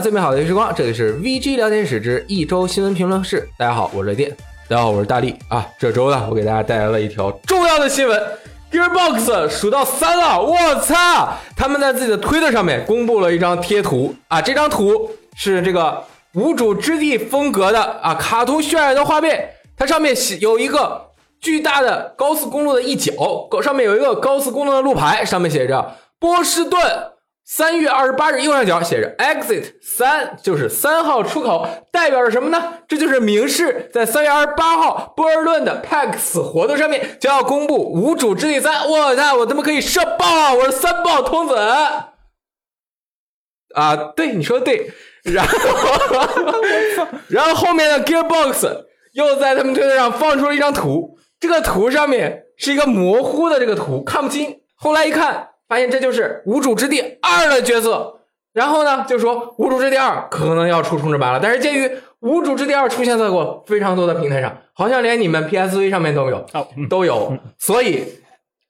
最美好的时光。这里是 VG 聊天室之一周新闻评论室。大家好，我是雷电。大家好，我是大力啊。这周呢，我给大家带来了一条重要的新闻：Gearbox 数到三了，我操！他们在自己的推特上面公布了一张贴图啊，这张图是这个无主之地风格的啊，卡通渲染的画面，它上面写有一个巨大的高速公路的一角，上面有一个高速公路的路牌，上面写着波士顿。三月二十八日右上角写着 “exit 三”，就是三号出口，代表着什么呢？这就是明示在三月二十八号波尔顿的 PAX 活动上面将要公布《无主之地三》。我操，我他妈可以射爆啊！我是三爆童子啊！对，你说的对。然后，然后后面的 Gearbox 又在他们推特上放出了一张图，这个图上面是一个模糊的这个图，看不清。后来一看。发现这就是《无主之地二》的角色，然后呢，就说《无主之地二》可能要出重置版了。但是鉴于《无主之地二》出现在过非常多的平台上，好像连你们 PSV 上面都有，都有，所以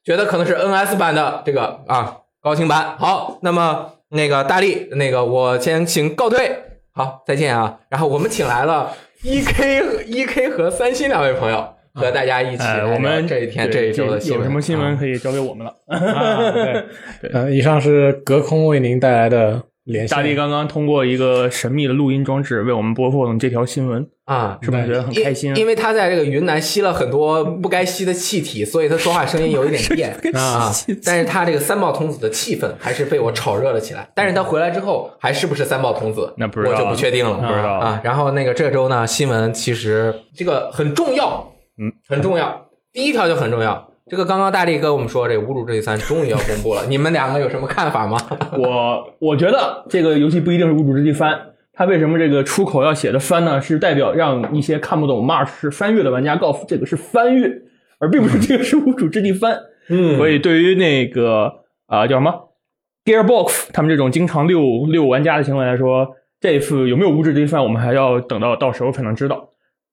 觉得可能是 NS 版的这个啊高清版。好，那么那个大力，那个我先行告退，好，再见啊。然后我们请来了 EK、EK 和三星两位朋友。和大家一起，我们这一天这一周的有什么新闻可以交给我们了？对，呃，以上是隔空为您带来的连线。大力刚刚通过一个神秘的录音装置为我们播放这条新闻啊，是不是觉得很开心？因为他在这个云南吸了很多不该吸的气体，所以他说话声音有一点 变啊。但是他这个三宝童子的气氛还是被我炒热了起来。但是他回来之后还是不是三宝童子？那不知道，我就不确定了，不知道啊。然后那个这周呢，新闻其实这个很重要。嗯，很重要。第一条就很重要。这个刚刚大力跟我们说，这《无主之地三》终于要公布了。你们两个有什么看法吗？我我觉得这个游戏不一定是《无主之地翻》，它为什么这个出口要写的“翻”呢？是代表让一些看不懂 March 是翻越的玩家告诉这个是翻越，而并不是这个是《无主之地翻》。嗯，所以对于那个啊叫什么 Gearbox 他们这种经常溜溜玩家的行为来说，这一次有没有《无主之地翻》，我们还要等到到时候才能知道。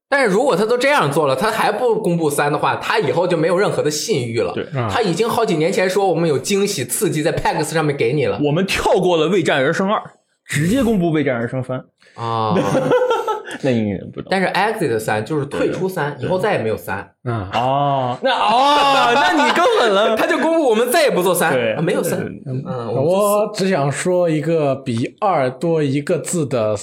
但是如果他都这样做了，他还不公布三的话，他以后就没有任何的信誉了。对，他已经好几年前说我们有惊喜刺激在 PAX 上面给你了。我们跳过了《未战而生二》，直接公布《未战而生三》啊。那你不知道？但是 Exit 三就是退出三，以后再也没有三。嗯哦，那哦，那你更狠了。他就公布我们再也不做三，没有三。嗯，我只想说一个比二多一个字的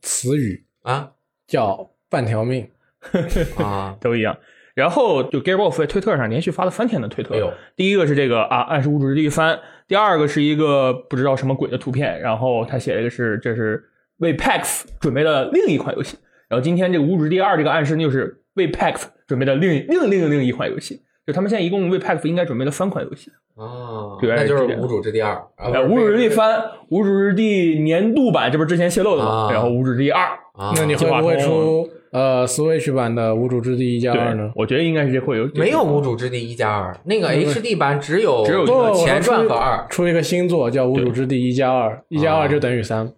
词语啊，叫。半条命 啊，都一样。然后就 Gearbox 在推特上连续发了三天的推特。第一个是这个啊，暗示无主之地翻。第二个是一个不知道什么鬼的图片，然后他写了一个是这是为 PAX 准备的另一款游戏。然后今天这个无主之地二这个暗示就是为 PAX 准备的另另另另一款游戏。就他们现在一共为 PAX 应该准备了三款游戏。哦，那就是无主之地二。无主之地三，无主之地年度版，这不是之前泄露的吗？然后无主之地二，那你会不会出？呃，Switch 版的《无主之地一加二》呢？我觉得应该是会有。没有《无主之地一加二》，那个 HD 版只有只有前传和二。出一个新作叫《无主之地一加二》，一加二就等于三。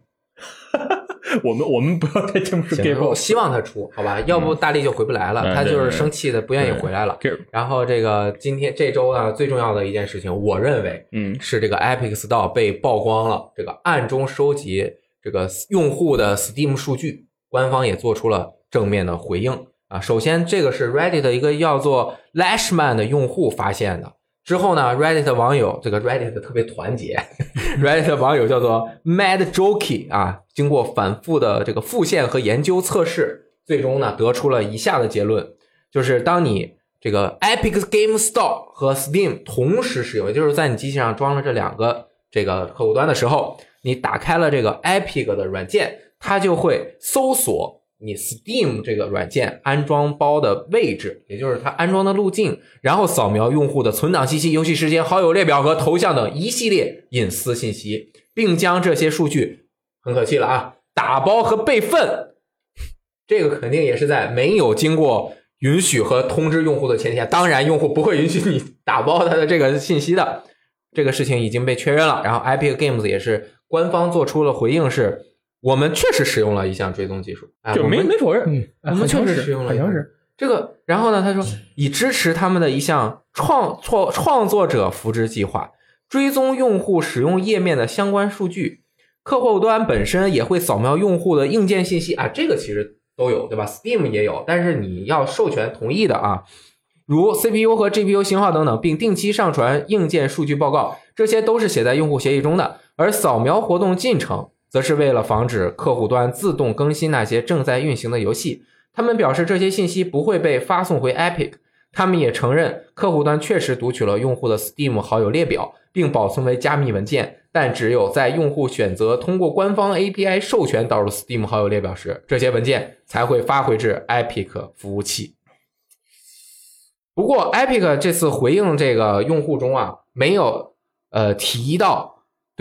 我们我们不要再这么说。我希望他出，好吧？要不大力就回不来了。他就是生气的，不愿意回来了。然后这个今天这周呢，最重要的一件事情，我认为，嗯，是这个 Epic Store 被曝光了，这个暗中收集这个用户的 Steam 数据，官方也做出了。正面的回应啊，首先这个是 Reddit 一个叫做 Lashman 的用户发现的。之后呢，Reddit 网友这个 Reddit 特别团结，Reddit 网友叫做 Mad Jokey 啊，经过反复的这个复现和研究测试，最终呢得出了以下的结论：就是当你这个 Epic Game Store 和 Steam 同时使用，也就是在你机器上装了这两个这个客户端的时候，你打开了这个 Epic 的软件，它就会搜索。你 Steam 这个软件安装包的位置，也就是它安装的路径，然后扫描用户的存档信息、游戏时间、好友列表和头像等一系列隐私信息，并将这些数据，很可气了啊，打包和备份。这个肯定也是在没有经过允许和通知用户的前提下，当然用户不会允许你 打包他的这个信息的。这个事情已经被确认了，然后 Epic Games 也是官方做出了回应是。我们确实使用了一项追踪技术，就没没否认，嗯，我们确实使用了，好像是这个。然后呢，他说以支持他们的一项创创创作者扶植计划，追踪用户使用页面的相关数据，客户端本身也会扫描用户的硬件信息啊，这个其实都有，对吧？Steam 也有，但是你要授权同意的啊，如 CPU 和 GPU 型号等等，并定期上传硬件数据报告，这些都是写在用户协议中的。而扫描活动进程，则是为了防止客户端自动更新那些正在运行的游戏。他们表示这些信息不会被发送回 Epic。他们也承认，客户端确实读取了用户的 Steam 好友列表，并保存为加密文件。但只有在用户选择通过官方 API 授权导入 Steam 好友列表时，这些文件才会发回至 Epic 服务器。不过，Epic 这次回应这个用户中啊，没有呃提到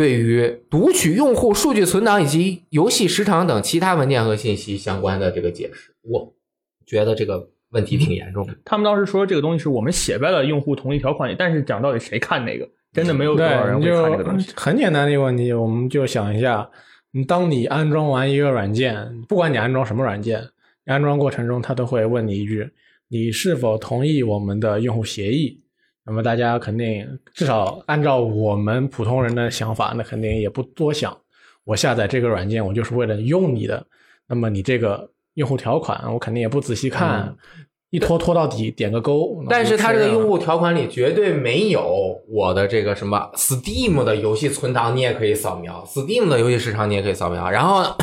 对于读取用户数据存档以及游戏时长等其他文件和信息相关的这个解释。我觉得这个。问题挺严重的。他们当时说这个东西是我们写在了用户同意条款里，但是讲到底谁看那个，真的没有多少人会看这个东西。很简单的一个问题，我们就想一下，当你安装完一个软件，不管你安装什么软件，安装过程中他都会问你一句：你是否同意我们的用户协议？那么大家肯定至少按照我们普通人的想法，那肯定也不多想。我下载这个软件，我就是为了用你的。那么你这个。用户条款我肯定也不仔细看，一拖拖到底，点个勾。但是它这个用户条款里绝对没有我的这个什么 Steam 的游戏存档，你也可以扫描 Steam 的游戏时长，你也可以扫描。然后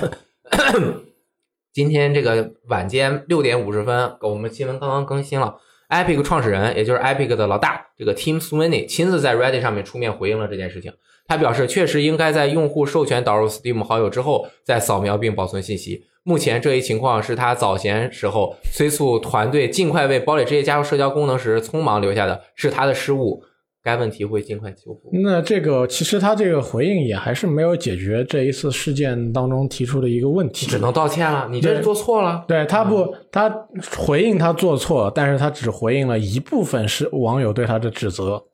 今天这个晚间六点五十分，我们新闻刚刚更新了，Epic 创始人也就是 Epic 的老大这个 Tim Sweeney 亲自在 Reddit 上面出面回应了这件事情。他表示，确实应该在用户授权导入 Steam 好友之后再扫描并保存信息。目前这一情况是他早前时候催促团队尽快为堡垒之夜加入社交功能时匆忙留下的，是他的失误。该问题会尽快修复。那这个其实他这个回应也还是没有解决这一次事件当中提出的一个问题，只能道歉了。你这是做错了。对他不，他回应他做错，但是他只回应了一部分是网友对他的指责，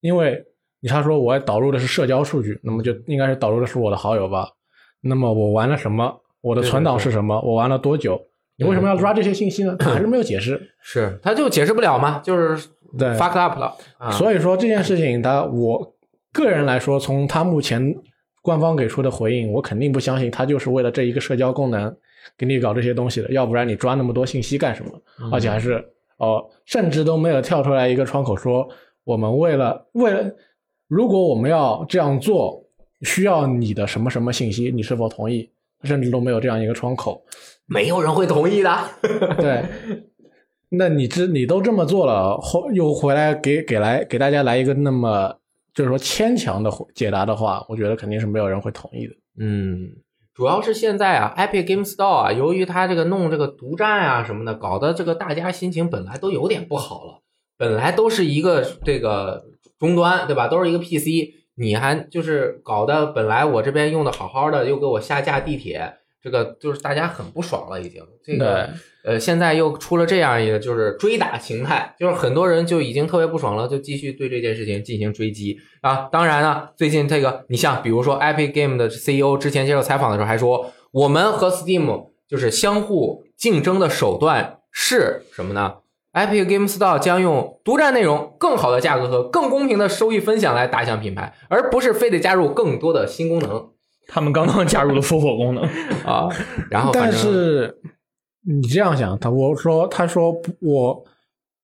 因为你他说我导入的是社交数据，那么就应该是导入的是我的好友吧？那么我玩了什么？我的存档是什么？我玩了多久？你为什么要抓这些信息呢？他还是没有解释。是，他就解释不了嘛？就是对 fuck up 了。所以说这件事情，他我个人来说，从他目前官方给出的回应，我肯定不相信他就是为了这一个社交功能给你搞这些东西的。要不然你抓那么多信息干什么？而且还是哦，甚至都没有跳出来一个窗口说，我们为了为了，如果我们要这样做，需要你的什么什么信息？你是否同意？甚至都没有这样一个窗口，没有人会同意的。对，那你这你都这么做了，后又回来给给来给大家来一个那么就是说牵强的解答的话，我觉得肯定是没有人会同意的。嗯，主要是现在啊，Epic Game Store 啊，由于它这个弄这个独占啊什么的，搞得这个大家心情本来都有点不好了。本来都是一个这个终端，对吧？都是一个 PC。你还就是搞得本来我这边用的好好的，又给我下架地铁，这个就是大家很不爽了，已经。这个呃，现在又出了这样一个就是追打形态，就是很多人就已经特别不爽了，就继续对这件事情进行追击啊。当然呢，最近这个你像比如说 Epic Game 的 CEO 之前接受采访的时候还说，我们和 Steam 就是相互竞争的手段是什么呢？Epic Game Store 将用独占内容、更好的价格和更公平的收益分享来打响品牌，而不是非得加入更多的新功能。他们刚刚加入了复活功能 啊，然后但是你这样想，他我说他说我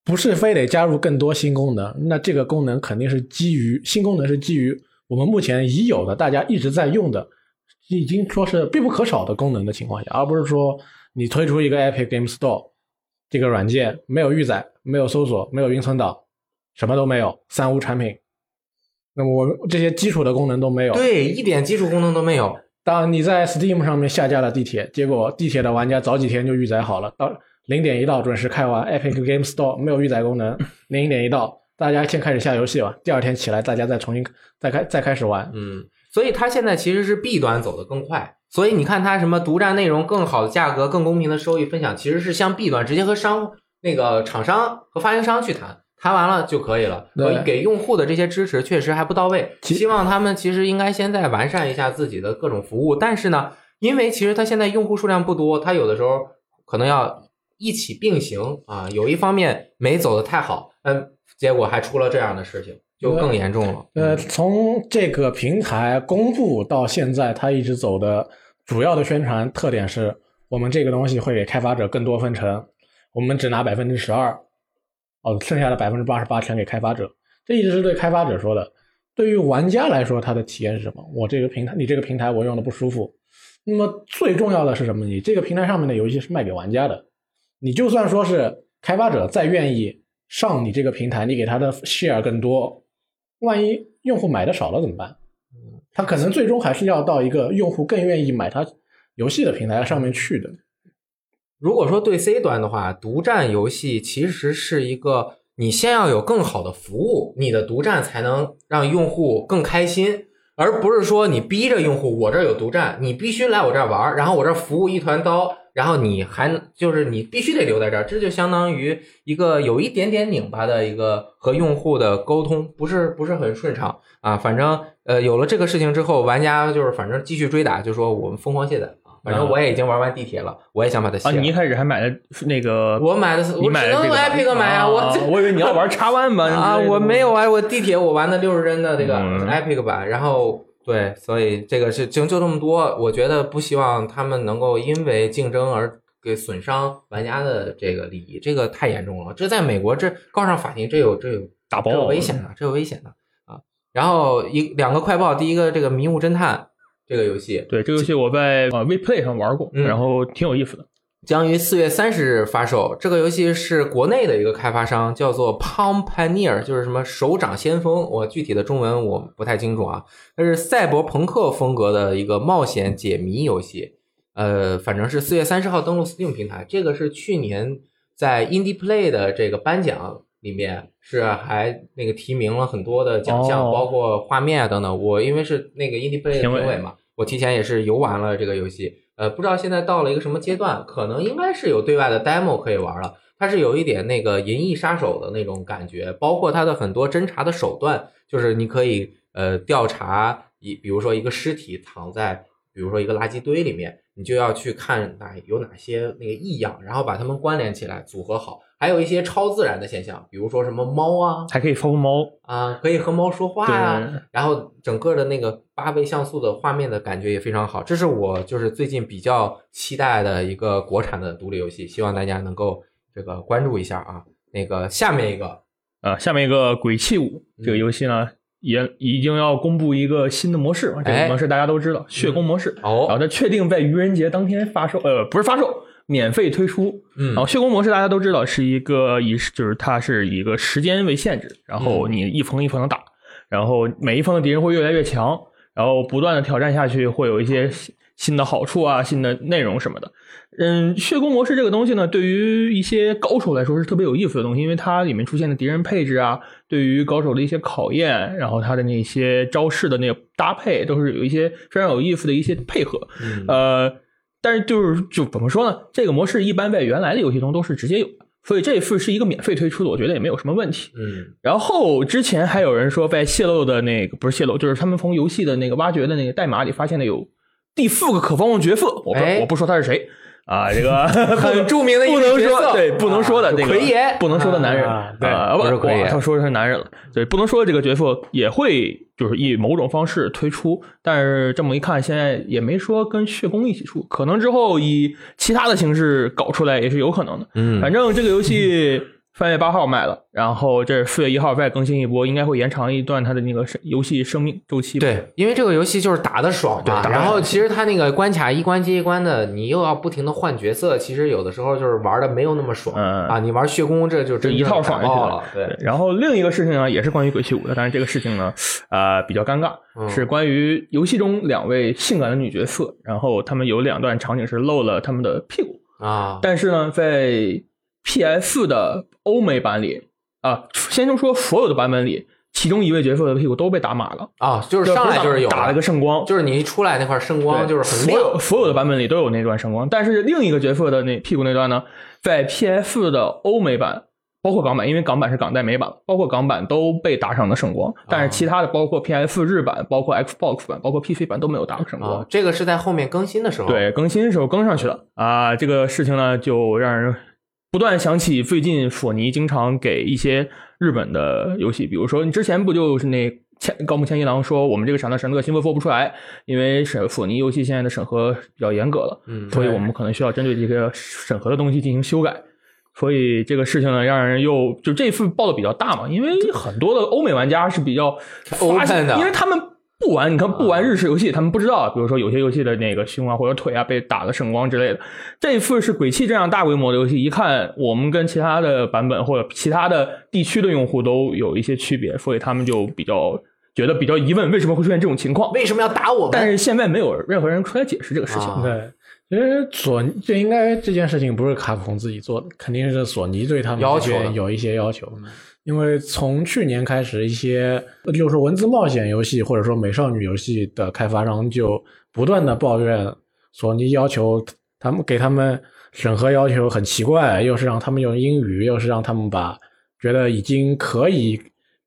不是非得加入更多新功能，那这个功能肯定是基于新功能是基于我们目前已有的、大家一直在用的、已经说是必不可少的功能的情况下，而不是说你推出一个 Epic Game Store。这个软件没有预载，没有搜索，没有云存档，什么都没有，三无产品。那么我这些基础的功能都没有，对，一点基础功能都没有。当你在 Steam 上面下架了地铁，结果地铁的玩家早几天就预载好了，到零点一到准时开完。Epic Game Store 没有预载功能，零点一到，大家先开始下游戏吧，第二天起来大家再重新再开再开始玩。嗯，所以它现在其实是 B 端走得更快。所以你看，它什么独占内容、更好的价格、更公平的收益分享，其实是向 B 端直接和商那个厂商和发行商去谈，谈完了就可以了。给用户的这些支持确实还不到位，希望他们其实应该先在完善一下自己的各种服务。但是呢，因为其实它现在用户数量不多，它有的时候可能要一起并行啊，有一方面没走的太好，嗯，结果还出了这样的事情。就更严重了。呃，从这个平台公布到现在，它一直走的主要的宣传特点是我们这个东西会给开发者更多分成，我们只拿百分之十二，哦，剩下的百分之八十八全给开发者。这一直是对开发者说的。对于玩家来说，他的体验是什么？我这个平台，你这个平台我用的不舒服。那么最重要的是什么？你这个平台上面的游戏是卖给玩家的，你就算说是开发者再愿意上你这个平台，你给他的 share 更多，万一用户买的少了怎么办？嗯他可能最终还是要到一个用户更愿意买他游戏的平台上面去的。如果说对 C 端的话，独占游戏其实是一个。你先要有更好的服务，你的独占才能让用户更开心，而不是说你逼着用户，我这有独占，你必须来我这儿玩，然后我这儿服务一团糟，然后你还就是你必须得留在这儿，这就相当于一个有一点点拧巴的一个和用户的沟通，不是不是很顺畅啊。反正呃有了这个事情之后，玩家就是反正继续追打，就说我们疯狂卸载。反正我也已经玩完地铁了，我也想把它卸。啊，你一开始还买的那个？我买的，你买的这个 Epic 买啊，我 我以为你要玩叉 One 版啊，我没有啊，我地铁我玩的六十帧的这个 Epic 版，然后对，所以这个是就就这么多。我觉得不希望他们能够因为竞争而给损伤玩家的这个利益，这个太严重了。这在美国这告上法庭，这有这有打包，这有危险的，这有危险的啊。然后一两个快报，第一个这个迷雾侦探。这个游戏，对这个游戏我在呃 WePlay 上玩过，然后挺有意思的。将于四月三十日发售。这个游戏是国内的一个开发商，叫做 Palm Pioneer，就是什么手掌先锋。我具体的中文我不太清楚啊。它是赛博朋克风格的一个冒险解谜游戏。呃，反正是四月三十号登陆 Steam 平台。这个是去年在 Indie Play 的这个颁奖里面是还那个提名了很多的奖项，包括画面啊等等。我因为是那个 Indie Play 的评委嘛。我提前也是游玩了这个游戏，呃，不知道现在到了一个什么阶段，可能应该是有对外的 demo 可以玩了。它是有一点那个银翼杀手的那种感觉，包括它的很多侦查的手段，就是你可以呃调查一，比如说一个尸体躺在，比如说一个垃圾堆里面，你就要去看哪有哪些那个异样，然后把它们关联起来组合好。还有一些超自然的现象，比如说什么猫啊，还可以放猫啊，可以和猫说话呀。然后整个的那个八倍像素的画面的感觉也非常好。这是我就是最近比较期待的一个国产的独立游戏，希望大家能够这个关注一下啊。那个下面一个呃，下面一个《鬼泣五》这个游戏呢，也已经要公布一个新的模式。这个模式大家都知道，血攻模式。哦，然后它确定在愚人节当天发售，呃，不是发售。免费推出，嗯，然后血攻模式大家都知道是一个以就是它是以一个时间为限制，然后你一封一封的打，然后每一封的敌人会越来越强，然后不断的挑战下去会有一些新的好处啊，新的内容什么的。嗯，血攻模式这个东西呢，对于一些高手来说是特别有意思的东西，因为它里面出现的敌人配置啊，对于高手的一些考验，然后它的那些招式的那个搭配都是有一些非常有意思的一些配合，呃。但是就是就怎么说呢？这个模式一般在原来的游戏中都是直接有的，所以这一次是一个免费推出的，我觉得也没有什么问题。嗯，然后之前还有人说在泄露的那个不是泄露，就是他们从游戏的那个挖掘的那个代码里发现了有第四个可方的角色，我不我不说他是谁。啊，这个 很著名的不能说对不能说的那个奎爷，不能说的男人啊，不是奎爷，他说的是男人了，对，不能说这个角色也会就是以某种方式推出，但是这么一看，现在也没说跟血宫一起出，可能之后以其他的形式搞出来也是有可能的，嗯，反正这个游戏。三月八号卖了，然后这四月一号再更新一波，应该会延长一段它的那个游戏生命周期。对，因为这个游戏就是打的爽嘛。然后其实它那个关卡一关接一关的，你又要不停的换角色，其实有的时候就是玩的没有那么爽啊。你玩血攻这就这一套爽了。对。然后另一个事情呢，也是关于鬼泣五的，但是这个事情呢，呃，比较尴尬，是关于游戏中两位性感的女角色，然后他们有两段场景是露了他们的屁股啊，但是呢，在 P.S. 的欧美版里啊，先就说所有的版本里，其中一位角色的屁股都被打码了啊，就是上来就是有打了个圣光，就是你一出来那块圣光就是很亮。所有所有的版本里都有那段圣光，但是另一个角色的那屁股那段呢，在 P.S. 的欧美版，包括港版，因为港版是港代美版，包括港版都被打上了圣光，但是其他的包括 P.S. 日版、包括 Xbox 版、包括 PC 版都没有打圣光。这个是在后面更新的时候，对，更新的时候更上去了啊，这个事情呢就让人。不断想起最近索尼经常给一些日本的游戏，比如说你之前不就是那千高木千一郎说我们这个闪的神乐新闻做不出来，因为审索尼游戏现在的审核比较严格了，嗯所以我们可能需要针对这个审核的东西进行修改。所以这个事情呢，让人又就这次报的比较大嘛，因为很多的欧美玩家是比较发现的因为他们不玩，你看不玩日式游戏，他们不知道，比如说有些游戏的那个胸啊或者腿啊被打的圣光之类的。这一次是鬼泣这样大规模的游戏，一看我们跟其他的版本或者其他的地区的用户都有一些区别，所以他们就比较觉得比较疑问，为什么会出现这种情况？为什么要打我们？但是现在没有任何人出来解释这个事情。啊对，其实索尼这应该这件事情不是卡普空自己做的，肯定是索尼对他们这要求有一些要求。因为从去年开始，一些就是文字冒险游戏或者说美少女游戏的开发商就不断的抱怨索尼要求他们给他们审核要求很奇怪，又是让他们用英语，又是让他们把觉得已经可以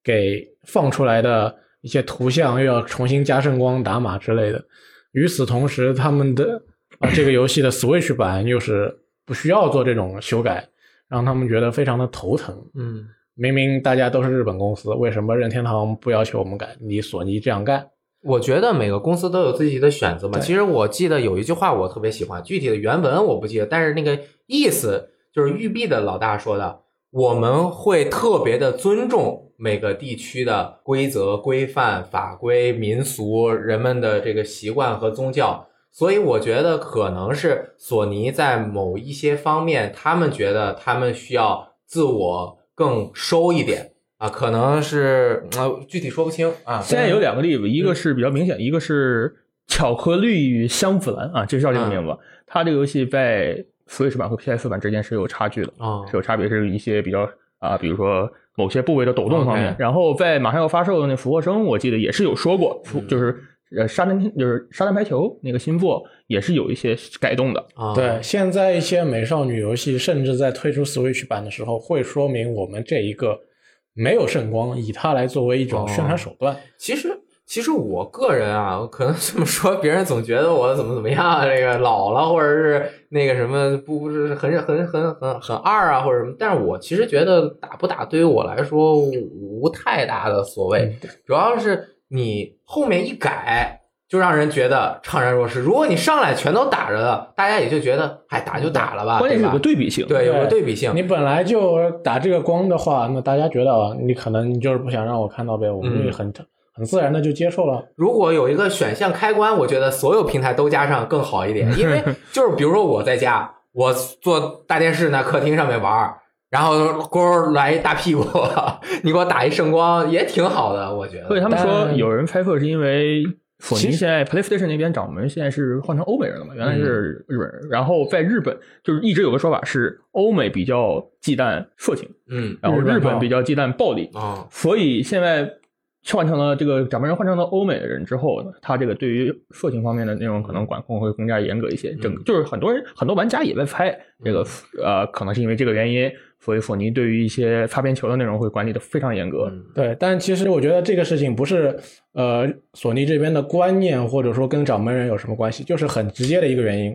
给放出来的一些图像又要重新加圣光打码之类的。与此同时，他们的啊这个游戏的 Switch 版又是不需要做这种修改，让他们觉得非常的头疼。嗯，明明大家都是日本公司，为什么任天堂不要求我们改？你索尼这样干？我觉得每个公司都有自己的选择嘛。其实我记得有一句话我特别喜欢，具体的原文我不记得，但是那个意思就是育碧的老大说的，我们会特别的尊重每个地区的规则、规范、法规、民俗、人们的这个习惯和宗教。所以我觉得可能是索尼在某一些方面，他们觉得他们需要自我更收一点啊，可能是啊具体说不清啊。现在有两个例子，一个是比较明显，一个是巧克力与香芙兰啊，就叫这个名字。它这个游戏在 Switch 版和 PS 版之间是有差距的，啊是有差别，是一些比较啊，比如说某些部位的抖动方面。然后在马上要发售的那《俯卧撑》，我记得也是有说过，嗯就是呃沙滩就是沙滩排球那个新作也是有一些改动的。啊，对，现在一些美少女游戏甚至在推出 Switch 版的时候，会说明我们这一个没有圣光，以它来作为一种宣传手段。其实，其实我个人啊，可能这么说，别人总觉得我怎么怎么样，这个老了，或者是那个什么，不不是很很很很很二啊，或者什么。但是我其实觉得打不打对于我来说无太大的所谓，主要是你后面一改。就让人觉得怅然若失。如果你上来全都打着的，大家也就觉得，哎，打就打了吧，关键是有个对比性。对，有个对对比性。你本来就打这个光的话，那大家觉得啊你可能你就是不想让我看到呗，我们嗯就很、很自然的就接受了。如果有一个选项开关，我觉得所有平台都加上更好一点，因为 就是比如说我在家，我坐大电视那客厅上面玩儿，然后勾来一大屁股，你给我打一圣光也挺好的，我觉得。所以他们说有人猜测是因为索尼现在 PlayStation 那边掌门现在是换成欧美人了嘛，原来是嗯。日本人，然后在日本就是一直有个说法是欧美比较忌惮色情，嗯然后日日本比较忌惮暴力，啊。所以现在换成了这个掌门人换成了欧美的人之后呢，他这个对于色情方面的内容可能管控会更加严格一些。整个就是很多人很多玩家也在猜这个呃，可能是因为这个原因，所以索尼对于一些擦边球的内容会管理的非常严格。嗯对，但其实我觉得这个事情不是呃索尼这边的观念，或者说跟掌门人有什么关系，就是很直接的一个原因。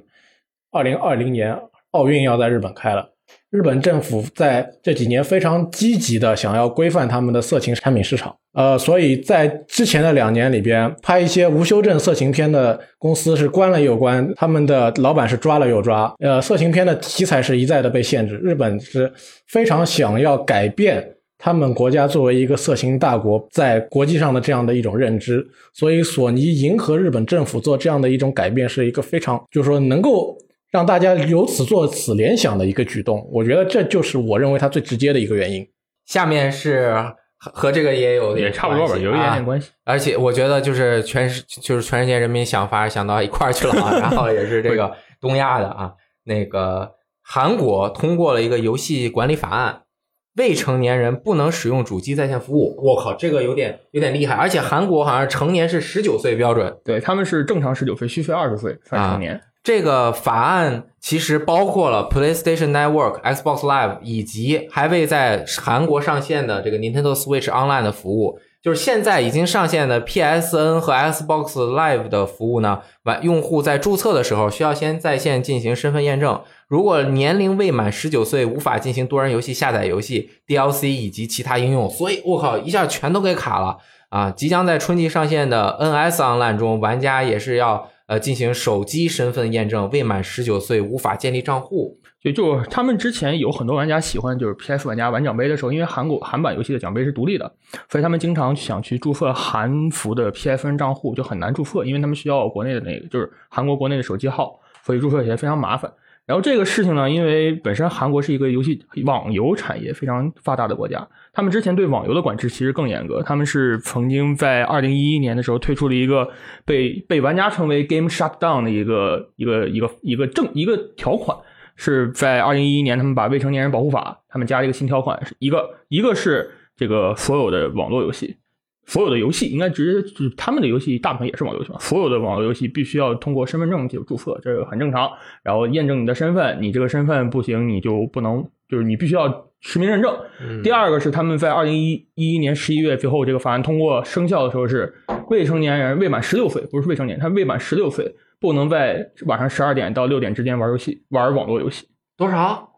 二零二零年奥运要在日本开了，日本政府在这几年非常积极的想要规范他们的色情产品市场。呃，所以在之前的两年里边，拍一些无修正色情片的公司是关了又关，他们的老板是抓了又抓。呃，色情片的题材是一再的被限制，日本是非常想要改变他们国家作为一个色情大国，在国际上的这样的一种认知，所以索尼迎合日本政府做这样的一种改变，是一个非常就是说能够让大家由此做此联想的一个举动。我觉得这就是我认为它最直接的一个原因。下面是和和这个也有也差不多吧，有一点啊点关系。而且我觉得就是全世就是全世界人民想法想到一块儿去了啊，然后也是这个东亚的啊，那个韩国通过了一个游戏管理法案，未成年人不能使用主机在线服务。我靠，这个有点有点厉害，而且韩国好像成年是十九岁标准，对，他们是正常十九岁，虚岁二十岁算啊成年。这个法案其实包括了 PlayStation Network、Xbox Live 以及还未在韩国上线的这个 Nintendo Switch Online 的服务，就是现在已经上线的 PSN 和 Xbox Live 的服务呢，完用户在注册的时候需要先在线进行身份验证。如果年龄未满十九岁，无法进行多人游戏下载游戏 DLC 以及其他应用。所以，我靠，一下全都给卡了啊！即将在春季上线的 NS Online 中，玩家也是要呃进行手机身份验证，未满十九岁无法建立账户。就就他们之前有很多玩家喜欢，就是 PS 玩家玩奖杯的时候，因为韩国韩版游戏的奖杯是独立的，所以他们经常想去注册韩服的 PSN 账户，就很难注册，因为他们需要国内的那个就是韩国国内的手机号，所以注册起来非常麻烦。然后这个事情呢，因为本身韩国是一个游戏网游产业非常发达的国家，他们之前对网游的管制其实更严格，他们是曾经在二零一一年的时候推出了一个被被玩家称为 Game Shutdown 的一个一个一个一个正一个条款。是在二零一一年，他们把未成年人保护法，他们加了一个新条款，是一个一个是这个所有的网络游戏，所有的游戏应该直接就是他们的游戏大部分也是网络游戏嘛，所有的网络游戏必须要通过身份证就注册，这个很正常。然后验证你的身份，你这个身份不行，你就不能，就是你必须要实名认证。第二个是他们在二零一一一年十一月最后这个法案通过生效的时候是未成年人未满十六岁，不是未成年，他未满十六岁。不能在晚上十二点到六点之间玩游戏，玩网络游戏。多少？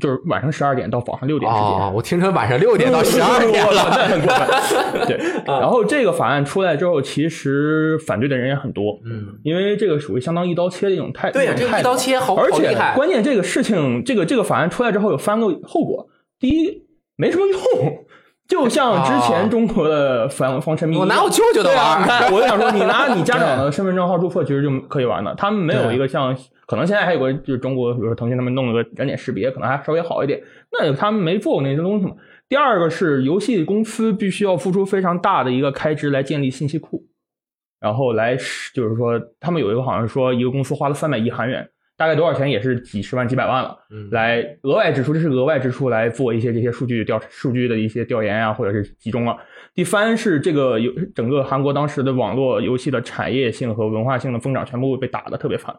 就是晚上十二点到早上六点之间。我听成晚上六点到 十二点了，很过分。对。然后这个法案出来之后，其实反对的人也很多。嗯。因为这个属于相当一刀切的一种态度。对呀，这一刀切好而且关键这个事情，这个这个法案出来之后有三个后果。第一，没什么用。就像之前中国的防防沉迷，我拿我舅舅的玩。我就想说，你拿你家长的 身份证号注册，其实就可以玩的。他们没有一个像，可能现在还有个就是中国，比如说腾讯他们弄了个人脸识别，可能还稍微好一点。那他们没做过那些东西嘛。第二个是游戏公司必须要付出非常大的一个开支来建立信息库，然后来就是说，他们有一个好像说一个公司花了三百亿韩元。大概多少钱也是几十万几百万了，来额外支出，这是额外支出来做一些这些数据调数据的一些调研啊，或者是集中了。第三是这个游整个韩国当时的网络游戏的产业性和文化性的增长全部被打得特别惨，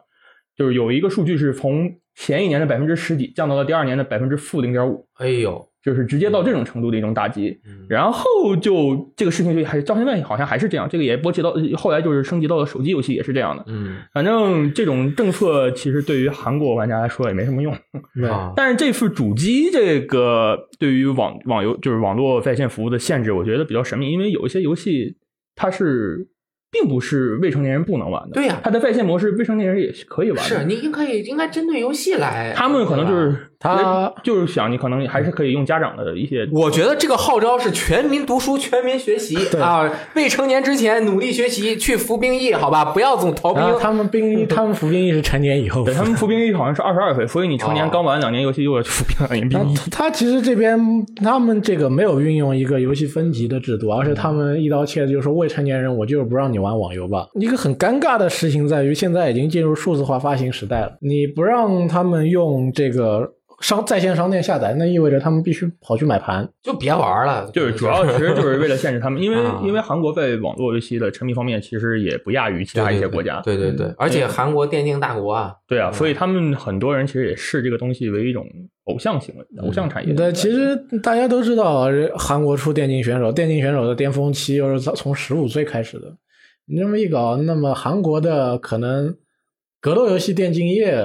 就是有一个数据是从前一年的百分之十几降到了第二年的百分之负零点五。哎呦。就是直接到这种程度的一种打击，然后就这个事情就还到现在好像还是这样，这个也波及到后来就是升级到了手机游戏也是这样的。嗯，反正这种政策其实对于韩国玩家来说也没什么用。但是这次主机这个对于网网游就是网络在线服务的限制，我觉得比较神秘，因为有一些游戏它是。并不是未成年人不能玩的，对呀，它的在线模式未成年人也是可以玩的。是你应可以应该针对游戏来，他们可能就是他就是想你可能还是可以用家长的一些。我觉得这个号召是全民读书、全民学习啊！未成年之前努力学习，去服兵役，好吧？不要总逃兵。他们兵役，他们服兵役是成年以后，他们服兵役好像是二十二岁，所以你成年刚玩两年游戏又要去服 兵役。他其实这边他们这个没有运用一个游戏分级的制度，而是他们一刀切，就是说未成年人我就是不让你玩网游吧。一个很尴尬的事情在于，现在已经进入数字化发行时代了。你不让他们用这个商在线商店下载，那意味着他们必须跑去买盘，就别玩了。就是主要其实就是为了限制他们，因为因为韩国在网络游戏的沉迷方面其实也不亚于其他一些国家。对对对，而且韩国电竞大国啊，对啊，所以他们很多人其实也视这个东西为一种偶像行为、偶像产业。对，其实大家都知道，韩国出电竞选手，电竞选手的巅峰期又是从十五岁开始的。你这么一搞，那么韩国的可能格斗游戏电竞业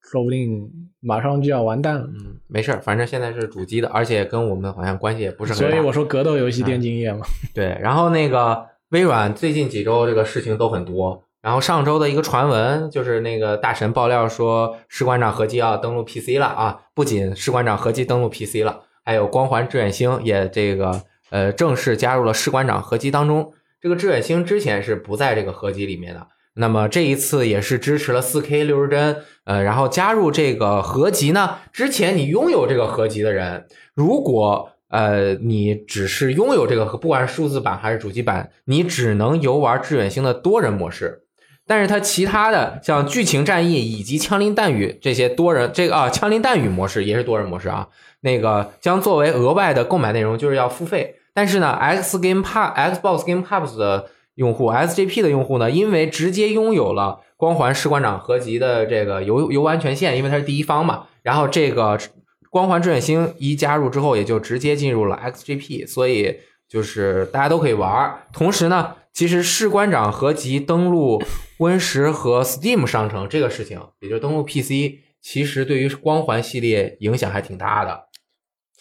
说不定马上就要完蛋了。嗯，没事儿，反正现在是主机的，而且跟我们好像关系也不是很大。所以我说格斗游戏电竞业嘛。对，然后那个微软最近几周这个事情都很多。然后上周的一个传闻就是那个大神爆料说，士官长合集要登录 PC 了啊！不仅士官长合集登录 PC 了，还有光环志愿星也这个呃正式加入了士官长合集当中。这个志愿星之前是不在这个合集里面的，那么这一次也是支持了 4K 六十帧，呃，然后加入这个合集呢。之前你拥有这个合集的人，如果呃你只是拥有这个，不管是数字版还是主机版，你只能游玩致远星的多人模式。但是它其他的像剧情战役以及枪林弹雨这些多人，这个啊枪林弹雨模式也是多人模式啊，那个将作为额外的购买内容，就是要付费。但是呢，X Game Pass、Xbox Game Pass 的用户、SGP 的用户呢，因为直接拥有了光环士官长合集的这个游游玩权限，因为它是第一方嘛。然后这个光环志愿星一加入之后，也就直接进入了 XGP，所以就是大家都可以玩。同时呢，其实士官长合集登录 Win 十和 Steam 商城这个事情，也就是登录 PC，其实对于光环系列影响还挺大的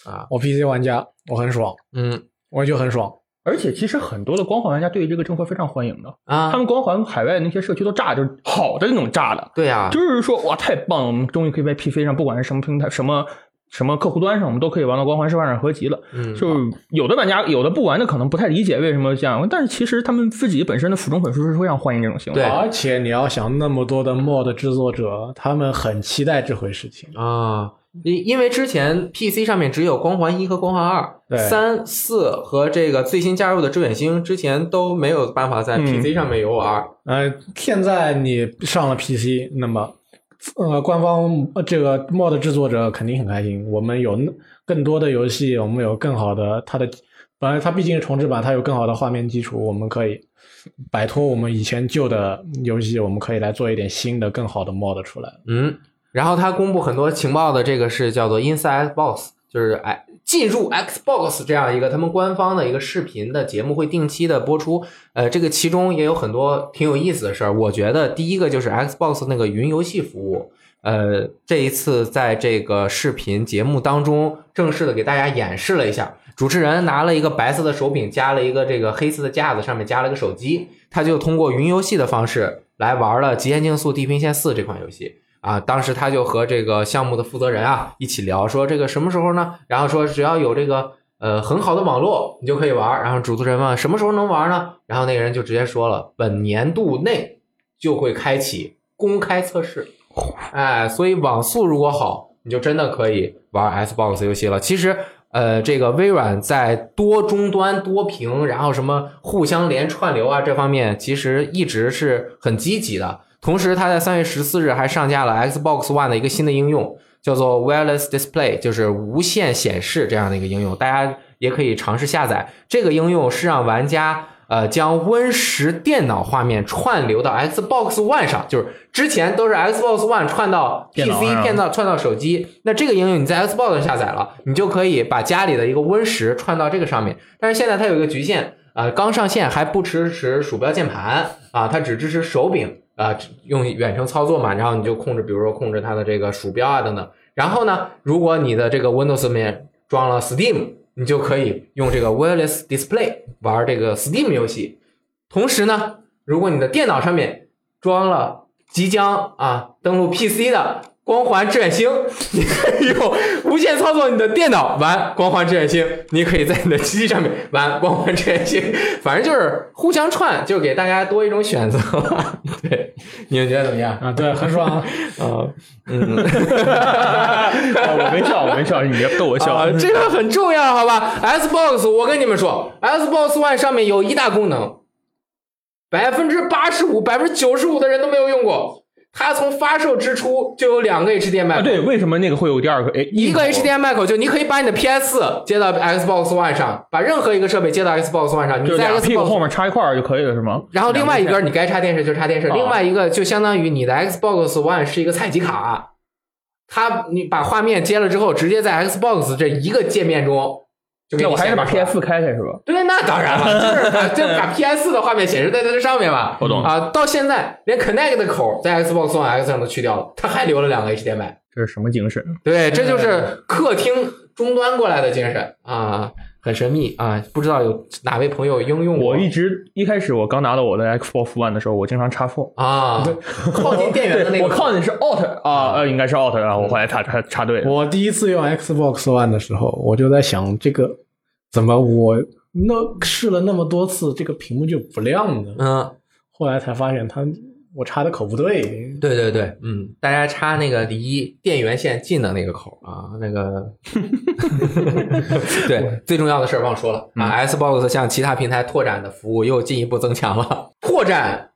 啊。我 PC 玩家，我很爽，嗯我就很爽。而且其实很多的光环玩家对于这个政策非常欢迎的，啊他，们光环海外那些社区都炸，就是好的那种炸的，对啊，就是说哇太棒了，我们终于可以在 PC 上，不管是什么平台、什么什么客户端上，我们都可以玩到光环士官长合集了。嗯，就是有的玩家有的不玩的可能不太理解为什么这样，但是其实他们自己本身的腐中粉丝是非常欢迎这种行为。对而且你要想，那么多的 mod 制作者，他们很期待这回事情。啊，因因为之前 PC 上面只有光环一和光环二，对三四和这个最新加入的致远星之前都没有办法在嗯 PC 上面游玩。呃，现在你上了 PC，那么呃，官方呃这个 mod 制作者肯定很开心。我们有更多的游戏，我们有更好的它的，本来它毕竟是重置版，它有更好的画面基础，我们可以摆脱我们以前旧的游戏，我们可以来做一点新的、更好的 mod 出来。嗯，然后他公布很多情报的这个是叫做 Inside Xbox，就是哎进入 Xbox 这样一个他们官方的一个视频的节目会定期的播出。呃，这个其中也有很多挺有意思的事儿。我觉得第一个就是 Xbox 那个云游戏服务。呃，这一次在这个视频节目当中，正式的给大家演示了一下。主持人拿了一个白色的手柄，加了一个这个黑色的架子，上面加了个手机，他就通过云游戏的方式来玩了《极限竞速：地平线四》这款游戏。啊，当时他就和这个项目的负责人啊一起聊，说这个什么时候呢？然后说只要有这个呃很好的网络，你就可以玩。然后主持人问什么时候能玩呢？然后那个人就直接说了，本年度内就会开启公开测试。哎，所以网速如果好，你就真的可以玩 Xbox 游戏了。其实，呃，这个微软在多终端、多屏，然后什么互相连串流啊这方面，其实一直是很积极的。同时，它在三月十四日还上架了 Xbox One 的一个新的应用，叫做 Wireless Display，就是无线显示这样的一个应用，大家也可以尝试下载。这个应用是让玩家呃将 Win 十电脑画面串流到 Xbox One 上，就是之前都是 Xbox One 串到 PC，上串到串到手机。那这个应用你在 Xbox 上下载了，你就可以把家里的一个 Win 十串到这个上面。但是现在它有一个局限。啊，刚上线还不支持鼠标键盘啊，它只支持手柄啊，用远程操作嘛，然后你就控制，比如说控制它的这个鼠标啊等等。然后呢，如果你的这个 Windows 面装了 Steam，你就可以用这个 Wireless Display 玩这个 Steam 游戏。同时呢，如果你的电脑上面装了即将啊登录 PC 的光环志愿星，你可以用无线操作你的电脑玩光环志愿星，你可以在你的机器上面玩光环志愿星，反正就是互相串，就给大家多一种选择吧。对，你们觉得怎么样？啊，对，很爽啊。啊，嗯，我没笑，我没笑，你别逗我笑。啊，这个很重要，好吧？Xbox，我跟你们说，Xbox One 上面有一大功能，百分之八十五、百分之九十五的人都没有用过。它从发售之初就有两个 HDMI 啊，口对，为什么那个会有第二个？哎，一个 HDMI 口，就你可以把你的 PS 4接到 Xbox One 上，把任何一个设备接到 Xbox One 上，你在 Xbox 后面插一块儿就可以了，是吗？然后另外一根你该插电视就插电视，哦另外一个就相当于你的 Xbox One 是一个采集卡，它你把画面接了之后，直接在 Xbox 这一个界面中就我还是把 PS 开开是吧？对，那当然了，就是把就把 PS 的画面显示在在这上面嘛。我懂啊，到现在连 Connect 的口在 Xbox One X 上都去掉了，它还留了两个 HDMI。这是什么精神？对，这就是客厅终端过来的精神啊，很神秘啊，不知道有哪位朋友应用过我一直一开始我刚拿到我的 Xbox One 的时候，我经常插错。啊，靠近电源的那个，我靠你是 Alt 啊，呃，应该是 Alt 啊，我后来插插插对了。我第一次用 Xbox One 的时候，我就在想，这个怎么我那试了那么多次，这个屏幕就不亮呢？嗯，后来才发现它我插的口不对。对对对，嗯，大家插那个离电源线近的那个口啊，那个，对，最重要的事儿忘说了啊，Xbox 向其他平台拓展的服务又进一步增强了，拓展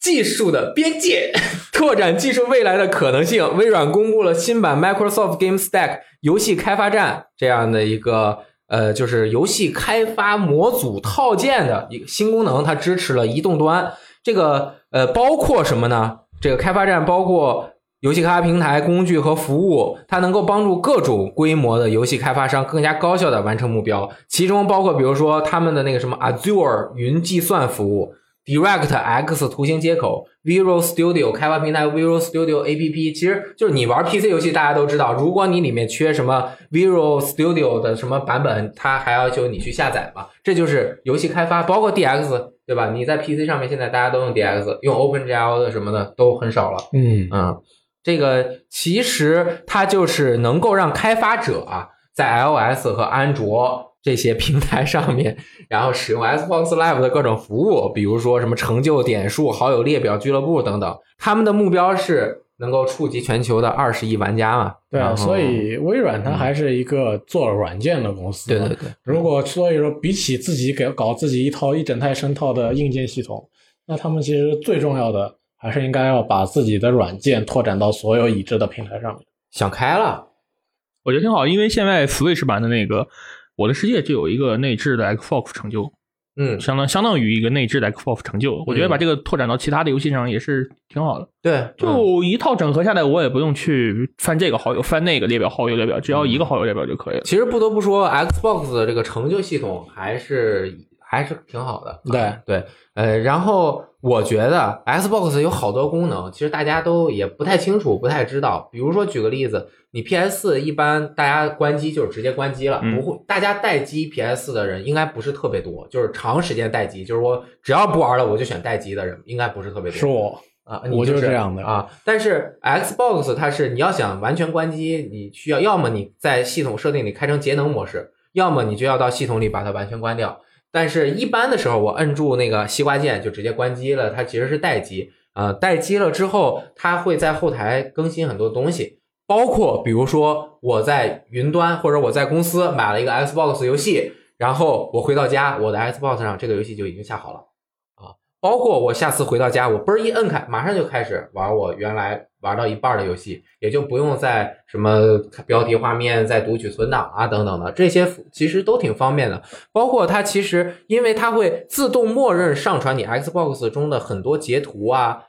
技术的边界，拓展技术未来的可能性。微软公布了新版 Microsoft Game Stack 游戏开发站这样的一个。呃，就是游戏开发模组套件的一个新功能，它支持了移动端。这个呃，包括什么呢？这个开发站包括游戏开发平台、工具和服务，它能够帮助各种规模的游戏开发商更加高效的完成目标，其中包括比如说他们的那个什么 Azure 云计算服务、DirectX 图形接口、Visual Studio 开发平台、Visual Studio APP，其实就是你玩 PC 游戏，大家都知道，如果你里面缺什么 Visual Studio 的什么版本，它还要求你去下载嘛，这就是游戏开发，包括 DX。对吧？你在 PC 上面现在大家都用 DX，用 OpenGL 的什么的都很少了。嗯嗯，这个其实它就是能够让开发者啊，在 iOS 和安卓这些平台上面，然后使用 Xbox Live 的各种服务，比如说什么成就点数、好友列表、俱乐部等等。他们的目标是。能够触及全球的二十亿玩家嘛？对啊，所以微软它还是一个做软件的公司。对对对。如果所以说比起自己给搞自己一套一整套生套的硬件系统，那他们其实最重要的还是应该要把自己的软件拓展到所有已知的平台上面。想开了，我觉得挺好，因为现在 Switch 版的那个《我的世界》就有一个内置的 Xbox 成就。嗯，相当相当于一个内置的 Xbox 成就，我觉得把这个拓展到其他的游戏上也是挺好的。对，就一套整合下来，我也不用去翻这个好友，翻那个列表好友列表，只要一个好友列表就可以了。其实不得不说，Xbox 的这个成就系统还是还是挺好的。对对，呃，然后。我觉得 Xbox 有好多功能，其实大家都也不太清楚、不太知道。比如说，举个例子，你 PS 一般大家关机就是直接关机了，不会，大家待机 PS 的人应该不是特别多，就是长时间待机，就是我只要不玩了，我就选待机的人应该不是特别多。是我啊，我就是这样的啊。但是 Xbox 它是你要想完全关机，你需要要么你在系统设定里开成节能模式，要么你就要到系统里把它完全关掉。但是，一般的时候，我摁住那个西瓜键就直接关机了。它其实是待机呃，待机了之后，它会在后台更新很多东西，包括比如说我在云端或者我在公司买了一个 Xbox 游戏，然后我回到家，我的 Xbox 上这个游戏就已经下好了。包括我下次回到家，我嘣一摁开，马上就开始玩我原来玩到一半的游戏，也就不用再什么标题画面、再读取存档啊等等的，这些其实都挺方便的。包括它其实，因为它会自动默认上传你 Xbox 中的很多截图啊。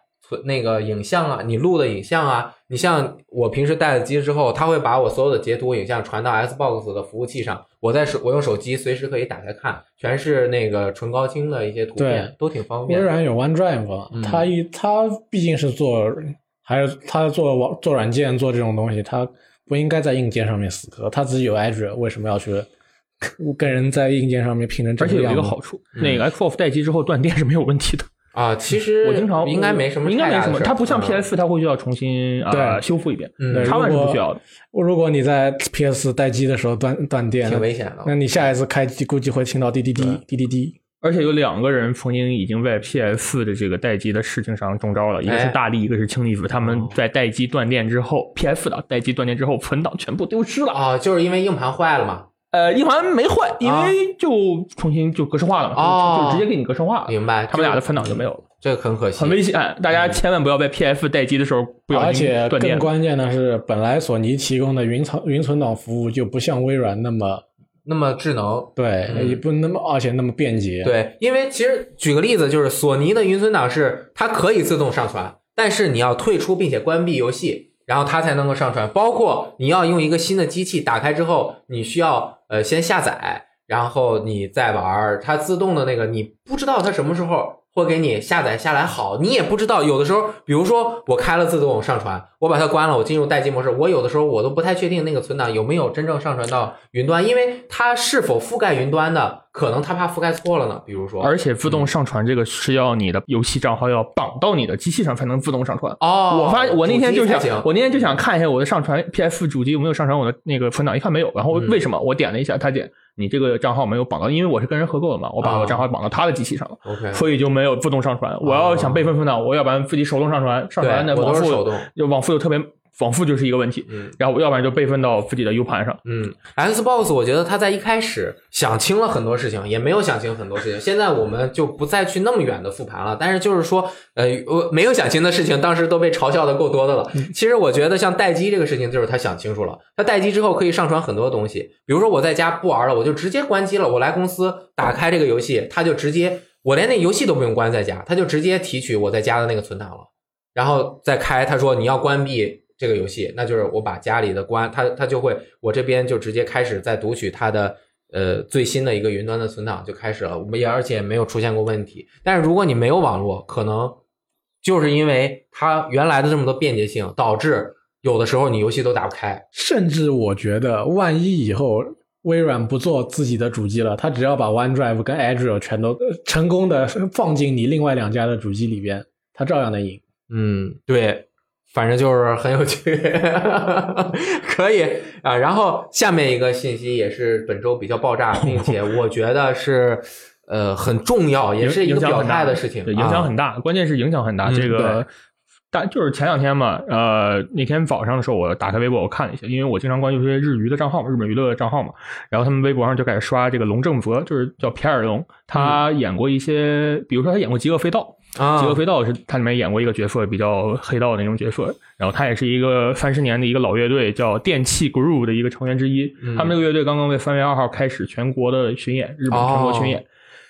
那个影像啊，你录的影像啊，你像我平时带了机之后，它会把我所有的截图影像传到 Xbox 的服务器上，我在手我用手机随时可以打开看，全是那个纯高清的一些图片，都挺方便。微软有 OneDrive，它一它毕竟是做还是它做网做软件做这种东西，它不应该在硬件上面死磕，它自己有 Azure，为什么要去跟人在硬件上面拼成这样？而且有一个好处，那个 Xbox 待机之后断电是没有问题的。啊，其实我经常应该没什么，应该没什么。它不像 PS，它会需要重新啊修复一遍。嗯他们是不需要的。如果你在 PS 待机的时候断断电，挺危险的。那你下一次开机估计会听到滴滴滴滴滴滴。而且有两个人曾经已经在 PS 的这个待机的事情上中招了，一个是大力，一个是氢离子。他们在待机断电之后，PS 的待机断电之后，存档全部丢失了。啊，就是因为硬盘坏了嘛。呃，一环没坏，因为就重新就格式化了嘛，就直接给你格式化了。明白，他们俩的分档就没有了，这个很可惜，很危险。大家千万不要在 P F 待机的时候不要而且更关键的是，本来索尼提供的云存云存档服务就不像微软那么那么智能，对，也不那么而且那么便捷。对，因为其实举个例子，就是索尼的云存档是它可以自动上传，但是你要退出并且关闭游戏。然后它才能够上传，包括你要用一个新的机器打开之后，你需要呃先下载，然后你再玩，它自动的那个你不知道它什么时候。会给你下载下来好，你也不知道。有的时候，比如说我开了自动上传，我把它关了，我进入待机模式，我有的时候我都不太确定那个存档有没有真正上传到云端，因为它是否覆盖云端的，可能它怕覆盖错了呢。比如说，而且自动上传这个是要你的游戏账号要绑到你的机器上才能自动上传。哦，我发我那天就想，我那天就想看一下我的上传 PS 主机有没有上传我的那个存档，一看没有，然后为什么？我点了一下，它点。你这个账号没有绑到，因为我是跟人合购的嘛，我把我账号绑到他的机器上了，OK，所以就没有自动上传。我要想备份分档，我要不然自己手动上传，上传那往复就往复就特别。往复就是一个问题，嗯，然后要不然就备份到自己的 U 盘上，嗯，Xbox 我觉得他在一开始想清了很多事情，也没有想清很多事情。现在我们就不再去那么远的复盘了，但是就是说，呃，我没有想清的事情，当时都被嘲笑的够多的了。其实我觉得像待机这个事情，就是他想清楚了，他待机之后可以上传很多东西，比如说我在家不玩了，我就直接关机了，我来公司打开这个游戏，他就直接，我连那游戏都不用关在家，他就直接提取我在家的那个存档了，然后再开，他说你要关闭。这个游戏，那就是我把家里的关，它它就会，我这边就直接开始在读取它的呃最新的一个云端的存档就开始了，也而且没有出现过问题。但是如果你没有网络，可能就是因为它原来的这么多便捷性，导致有的时候你游戏都打不开。甚至我觉得，万一以后微软不做自己的主机了，它只要把 OneDrive 跟 Azure 全都成功的放进你另外两家的主机里边，它照样能赢。嗯，对，反正就是很有趣，可以啊。然后下面一个信息也是本周比较爆炸，并且我觉得是呃很重要，也是一个表态的事情，影响很大。关键是影响很大。这个但就是前两天嘛，呃，那天早上的时候，我打开微博我看了一下，因为我经常关注这些日娱的账号嘛，日本娱乐的账号嘛。然后他们微博上就开始刷这个龙正泽，就是叫皮尔龙，他演过一些，比如说他演过《极恶飞盗》。啊，极恶飞道是他里面演过一个角色，比较黑道的那种角色。然后他也是一个三十年的一个老乐队，叫电气 Groove 的一个成员之一。他们这个乐队刚刚为三月二号开始全国的巡演，日本全国巡演。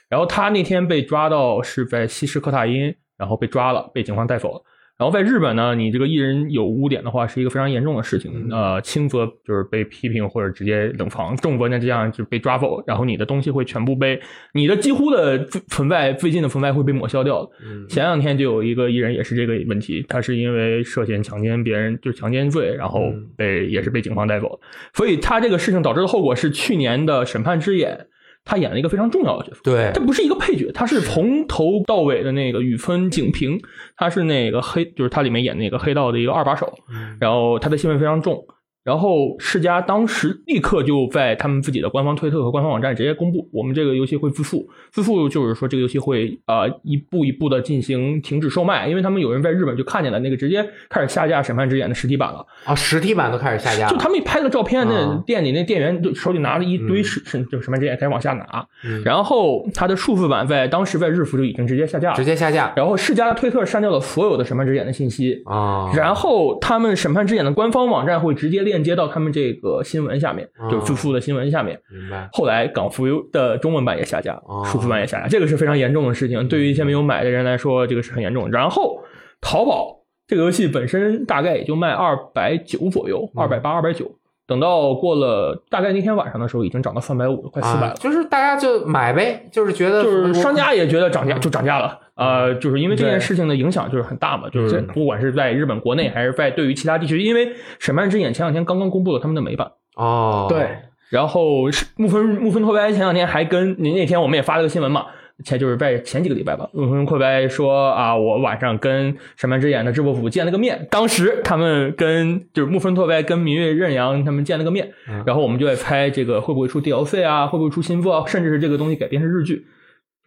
然后他那天被抓到是在西施科塔因，然后被抓了，被警方带走了。然后在日本呢，你这个艺人有污点的话，是一个非常严重的事情。呃，轻则就是被批评或者直接冷藏，重则呢这样就被抓走，然后你的东西会全部被你的几乎的存在最近的存在会被抹消掉。前两天就有一个艺人也是这个问题，他是因为涉嫌强奸别人，就是强奸罪，然后被也是被警方带走。所以他这个事情导致的后果是去年的审判之眼。他演了一个非常重要的角色，对，他不是一个配角，他是从头到尾的那个宇村景平，他是那个黑，就是他里面演那个黑道的一个二把手，然后他的戏份非常重。然后世嘉当时立刻就在他们自己的官方推特和官方网站直接公布，我们这个游戏会自负，自负就是说这个游戏会啊一步一步的进行停止售卖，因为他们有人在日本就看见了那个直接开始下架《审判之眼》的实体版了啊，实体版都开始下架，就他们拍了照片，那店里那店员就手里拿了一堆审审就《审判之眼》开始往下拿，然后它的数字版在当时在日服就已经直接下架了，直接下架，然后世嘉的推特删掉了所有的《审判之眼》的信息啊，然后他们《审判之眼》的官方网站会直接链接到他们这个新闻下面，就是复复的新闻下面。明白。后来港服的中文版也下架，数字版也下架，这个是非常严重的事情。对于一些没有买的人来说，这个是很严重。然后淘宝这个游戏本身大概也就卖二百九左右，二百八、二百九。等到过了大概那天晚上的时候，已经涨到三百五，快四百了。就是大家就买呗，就是觉得就是商家也觉得涨价就涨价了。呃，就是因为这件事情的影响就是很大嘛，就是不管是在日本国内还是在对于其他地区，因为《审判之眼》前两天刚刚公布了他们的美版哦，对，然后木村木村拓哉前两天还跟你那天我们也发了个新闻嘛。前就是在前几个礼拜吧，木村拓哉说啊，我晚上跟《审判之眼》的制作组见了个面。当时他们跟就是木村拓白跟明月任阳他们见了个面，然后我们就在猜这个会不会出 DLC 啊，会不会出新作，甚至是这个东西改编成日剧。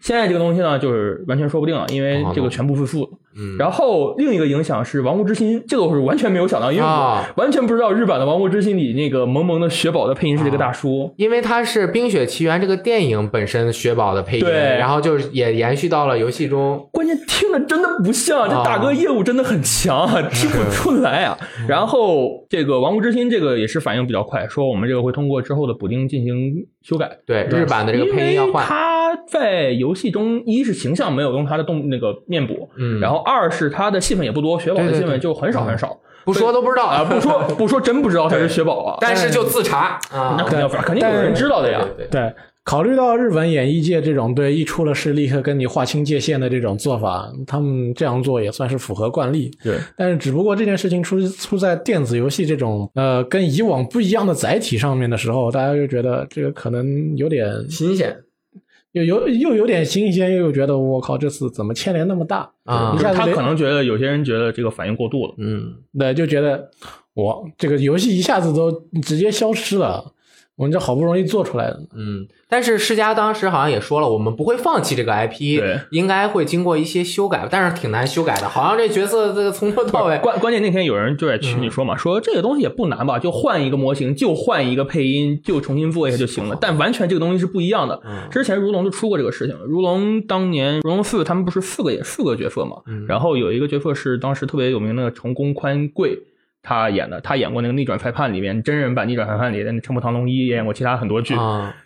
现在这个东西呢，就是完全说不定了，因为这个全部恢复了。嗯，然后另一个影响是《王国之心》，这个我是完全没有想到，因为我完全不知道日版的《王国之心》里那个萌萌的雪宝的配音是这个大叔，因为他是《冰雪奇缘》这个电影本身雪宝的配音，对，然后就是也延续到了游戏中。关键听的真的不像，这大哥业务真的很强，啊听不出来啊。然后这个《王国之心》这个也是反应比较快，说我们这个会通过之后的补丁进行修改。对，日版的这个配音要换。他在游戏中一是形象没有用他的动那个面部，嗯，然后二是他的戏份也不多，雪宝的戏份就很少很少，不说都不知道。啊，不说 不说真不知道他是雪宝啊，但是就自查。啊，那肯定要肯定有人知道的呀，对。考虑到日本演艺界这种对一出了事立刻跟你划清界限的这种做法，他们这样做也算是符合惯例。对，但是只不过这件事情出出在电子游戏这种呃跟以往不一样的载体上面的时候，大家就觉得这个可能有点新鲜。又有又有点新鲜，又觉得我靠，这次怎么牵连那么大啊？一下他可能觉得有些人觉得这个反应过度了，嗯，对，就觉得我这个游戏一下子都直接消失了。我们这好不容易做出来的，嗯，但是世嘉当时好像也说了，我们不会放弃这个 IP，应该会经过一些修改，但是挺难修改的，好像这角色这个从头到尾。关关键那天有人就在群里说嘛，说这个东西也不难吧，就换一个模型，就换一个配音，就重新做一下就行了。但完全这个东西是不一样的。之前如龙就出过这个事情，如龙当年如龙四他们不是四个也四个角色嘛，然后有一个角色是当时特别有名的成功宽贵。他演的，他演过那个《逆转裁判》里面真人版《逆转裁判》里的陈木堂龙一，也演过其他很多剧。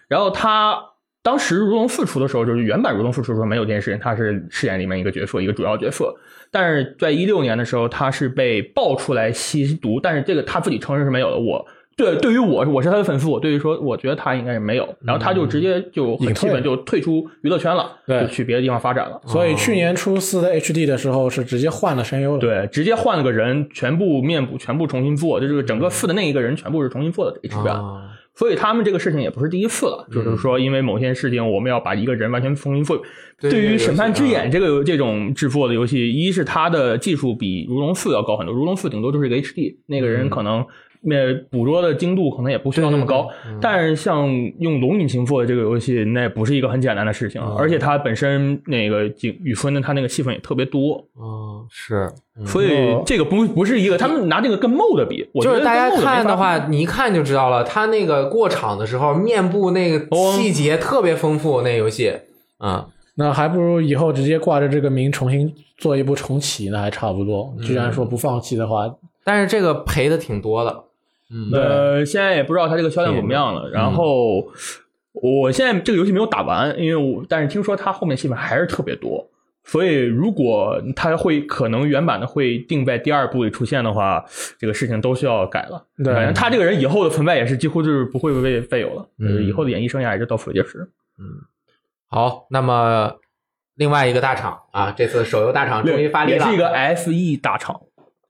然后他当时《如龙四》出的时候，就是原版《如龙四》出的时候没有这件事情，他是饰演里面一个角色，一个主要角色。但是在一六年的时候，他是被爆出来吸毒，但是这个他自己承认是没有的。我对对于我我是他的粉丝，我对于说我觉得他应该是没有，然后他就直接就很基本就退出娱乐圈了，对。就去别的地方发展了。所以去年初四的 HD 的时候是直接换了声优了。对，直接换了个人，全部面部全部重新做，就是整个四的那一个人全部是重新做的 H 版。啊所以他们这个事情也不是第一次了，就是说，因为某些事情，我们要把一个人完全重新做。对对。于《审判之眼》啊。这个这种制作的游戏，一是它的技术比《如龙四》要高很多，《如龙四》顶多就是一个 HD，那个人可能那捕捉的精度可能也不需要那么高。但是像用龙引擎做的这个游戏，那不是一个很简单的事情，而且它本身那个景雨村的它那个戏份也特别多，哦，是，嗯所以这个不不是一个他们拿这个跟 MOD 比，我觉得就是大家看的话，你一看就知道了，他那个过场的时候，面部那个哦细节特别丰富，那游戏，啊，那还不如以后直接挂着这个名重新做一部重启，那还差不多。嗯居然说不放弃的话，但是这个赔的挺多的，嗯，呃，现在也不知道它这个销量怎么样了。然后我现在这个游戏没有打完，因为我但是听说它后面戏份还是特别多，所以如果它会可能原版的会定在第二部里出现的话，这个事情都需要改了。对。反正他这个人以后的存在也是几乎就是不会被废有了，嗯。就是以后的演艺生涯也就到此结束。好，那么另外一个大厂啊，这次手游大厂终于发力了，也是一个 SE 大厂，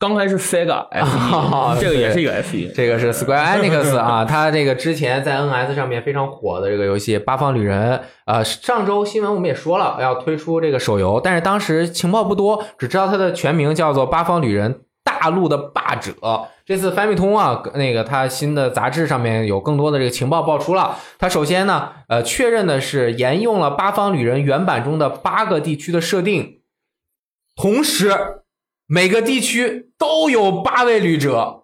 刚才是 Sega 这个也是一个 E FE。这个是 Square Enix 啊，它这个之前在 NS 上面非常火的这个游戏《八方旅人》，呃，上周新闻我们也说了要推出这个手游，但是当时情报不多，只知道它的全名叫做《八方旅人：大陆的霸者》。这次翻密通啊，那个它新的杂志上面有更多的这个情报爆出了。它首先呢，呃，确认的是沿用了《八方旅人》原版中的八个地区的设定，同时每个地区都有八位旅者，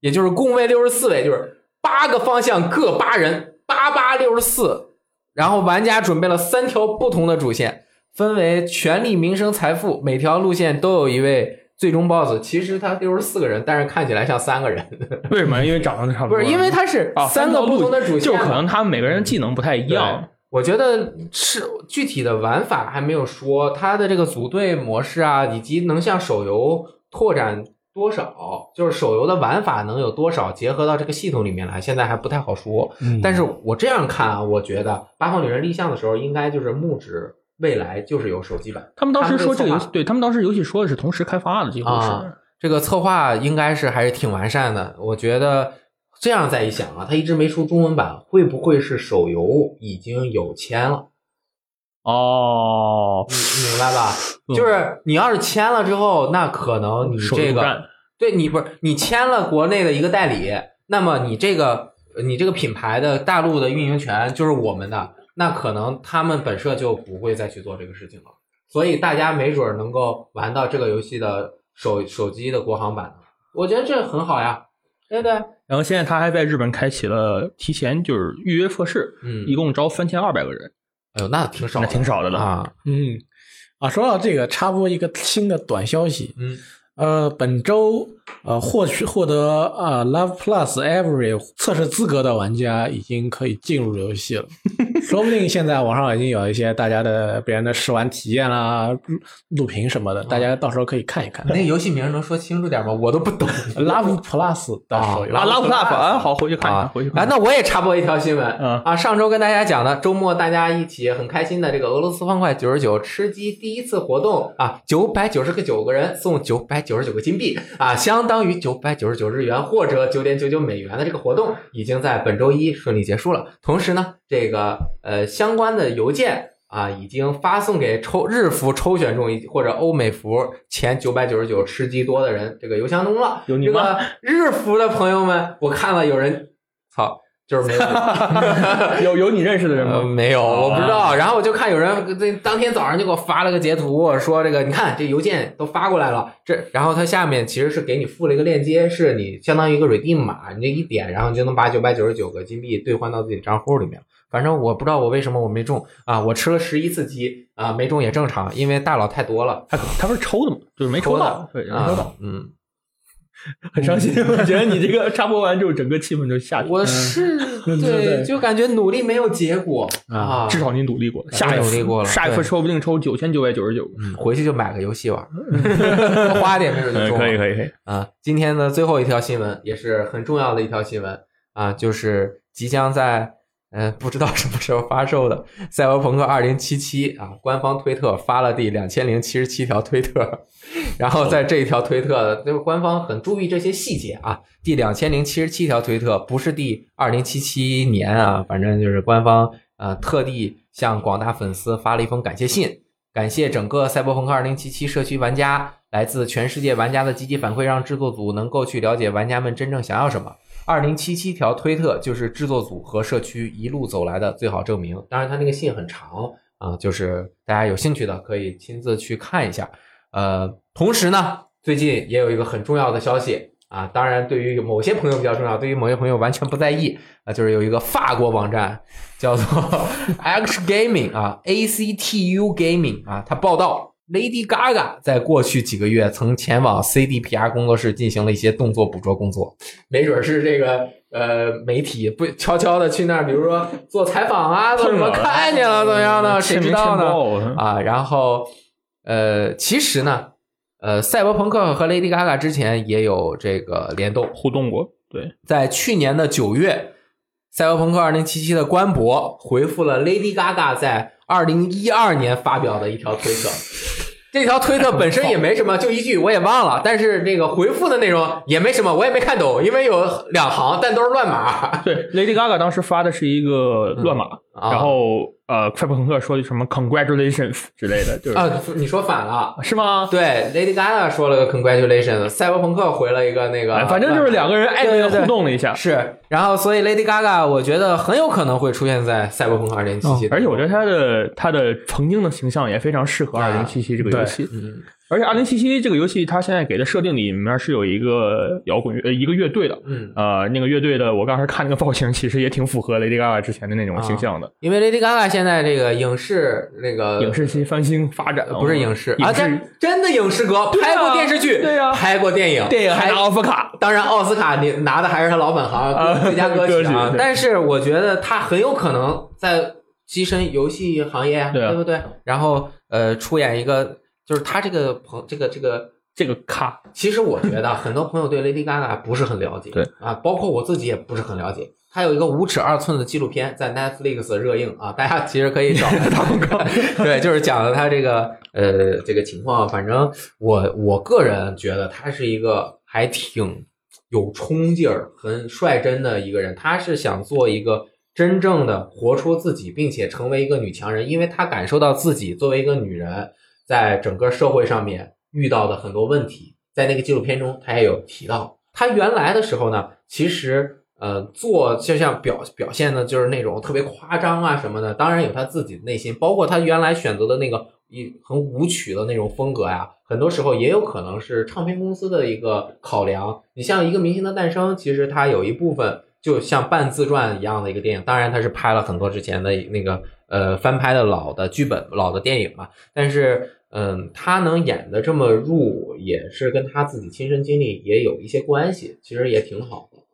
也就是共位六十四位，就是八个方向各八人，八八六十四。然后玩家准备了三条不同的主线，分为权力、民生、财富，每条路线都有一位最终 BOSS。其实他六十四个人，但是看起来像三个人，为什么？因为长得差不多。不是因为他是啊，三个不同的主线嘛，就可能他们每个人技能不太一样。我觉得是具体的玩法还没有说，它的这个组队模式啊，以及能向手游拓展多少，就是手游的玩法能有多少结合到这个系统里面来，现在还不太好说。嗯但是我这样看啊，我觉得《八方旅人》立项的时候，应该就是木指未来就是有手机版，他们当时说这个游戏，对他们当时游戏说的是同时开发的，几乎是。啊这个策划应该是还是挺完善的。我觉得这样再一想啊，他一直没出中文版，会不会是手游已经有签了？哦，你你明白吧？嗯就是你要是签了之后，那可能你这个对你不是你签了国内的一个代理，那么你这个你这个品牌的大陆的运营权就是我们的，那可能他们本社就不会再去做这个事情了。所以大家没准能够玩到这个游戏的手手机的国行版，我觉得这很好呀，对不对？然后现在他还在日本开启了提前就是预约测试，嗯一共招三千二百个人，哎呦，那挺少的，那挺少的了。啊。嗯，啊，说到这个，插播一个新的短消息，嗯，呃，本周呃获取获得啊、Love Plus Every 测试资格的玩家已经可以进入游戏了，说不定现在网上已经有一些大家的别人的试玩体验啦、录录屏什么的，大家到时候可以看一看。那个游戏名能说清楚点吗？我都不懂。Love Plus 的手游，啊，，Love Plus 啊，好，回去看一看，啊回去看啊，那我也插播一条新闻嗯啊，上周跟大家讲的，周末大家一起很开心的这个俄罗斯方块九十九吃鸡第一次活动啊，九百九十个九个人送九百九十九个金币啊，相相当于九百九十九日元或者九点九九美元的这个活动，已经在本周一顺利结束了。同时呢，这个呃相关的邮件。啊，已经发送给抽日服抽选中或者欧美服前九百九十九吃鸡多的人这个邮箱中了。这有你吗个日服的朋友们，我看了有人，操，就是没 有有有你认识的人呃，吗？没有，我不知道。啊然后我就看有人这当天早上就给我发了个截图，说这个你看这邮件都发过来了，这然后它下面其实是给你附了一个链接，是你相当于一个 redeem 码，你这一点，然后你就能把九百九十九个金币兑换到自己账户里面。反正我不知道我为什么我没中啊，我吃了十一次鸡啊，没中也正常，因为大佬太多了，他他不是抽的吗？就是没抽到，对，没抽到啊。，嗯，很伤心。我觉得你这个插播完之后，整个气氛就下去了。我是对，就感觉努力没有结果啊，至少你努力过了，下一努力过了，下一次说不定抽九千九百九十九，回去就买个游戏玩，花点没准就中。可以可以可以啊！今天的最后一条新闻也是很重要的一条新闻啊，就是即将在。嗯，不知道什么时候发售的《赛博朋克2077》啊，官方推特发了第两千零七十七条推特，然后在这一条推特，就是官方很注意这些细节啊。第两千零七十七条推特不是第二零七七年啊，反正就是官方呃特地向广大粉丝发了一封感谢信，感谢整个《赛博朋克2077》社区玩家，来自全世界玩家的积极反馈，让制作组能够去了解玩家们真正想要什么。二零七七条推特就是制作组和社区一路走来的最好证明。当然，他那个信很长啊，就是大家有兴趣的可以亲自去看一下。呃，同时呢，最近也有一个很重要的消息啊，当然对于某些朋友比较重要，对于某些朋友完全不在意啊，就是有一个法国网站叫做 X Gaming 啊，A C T U Gaming 啊，他报道。Lady Gaga 在过去几个月曾前往 CDPR 工作室进行了一些动作捕捉工作，没准是这个呃媒体不悄悄的去那儿，比如说做采访啊，怎么看见了怎么样呢？谁知道呢？啊，然后呃，其实呢，呃，赛博朋克和 Lady Gaga 之前也有这个联动互动过。对，在去年的九月，赛博朋克二零七七的官博回复了 Lady Gaga 在。二零一二年发表的一条推特，这条推特本身也没什么，就一句我也忘了，但是这个回复的内容也没什么，我也没看懂，因为有两行，但都是乱码。对，Lady Gaga 当时发的是一个乱码，然后。呃，赛博朋克说的什么 “congratulations” 之类的，就是啊，你说反了是吗？对，Lady Gaga 说了个 “congratulations”，赛博朋克回了一个那个，反正就是两个人暧昧的互动了一下。是，然后所以 Lady Gaga 我觉得很有可能会出现在赛博朋克2077，而且我觉得他的他的曾经的形象也非常适合2077这个游戏。嗯。而且二零七七这个游戏，它现在给的设定里面是有一个摇滚乐呃一个乐队的，嗯，呃那个乐队的，我刚才看那个造型，其实也挺符合 Lady Gaga 之前的那种形象的。因为 Lady Gaga 现在这个影视那个影视新翻新发展，不是影视啊，真真的影视哥，拍过电视剧，对呀，拍过电影，电影还拿奥斯卡，当然奥斯卡你拿的还是他老本行最佳 歌曲啊。但是我觉得他很有可能在跻身游戏行业，对不对？然后呃，出演一个。就是他这个朋这个这个这个咖，其实我觉得很多朋友对 Lady Gaga 不是很了解，对啊，包括我自己也不是很了解。他有一个五尺二寸的纪录片在 Netflix 热映啊，大家其实可以找他广告。对，就是讲的他这个呃这个情况。反正我我个人觉得他是一个还挺有冲劲儿、很率真的一个人。他是想做一个真正的活出自己，并且成为一个女强人，因为他感受到自己作为一个女人。在整个社会上面遇到的很多问题，在那个纪录片中，他也有提到。他原来的时候呢，其实呃做就像表表现的，就是那种特别夸张啊什么的。当然有他自己的内心，包括他原来选择的那个一很舞曲的那种风格呀，很多时候也有可能是唱片公司的一个考量。你像一个明星的诞生，其实它有一部分就像半自传一样的一个电影，当然他是拍了很多之前的那个呃翻拍的老的剧本、老的电影嘛，但是。嗯，他能演的这么入，也是跟他自己亲身经历也有一些关系，其实也挺好的。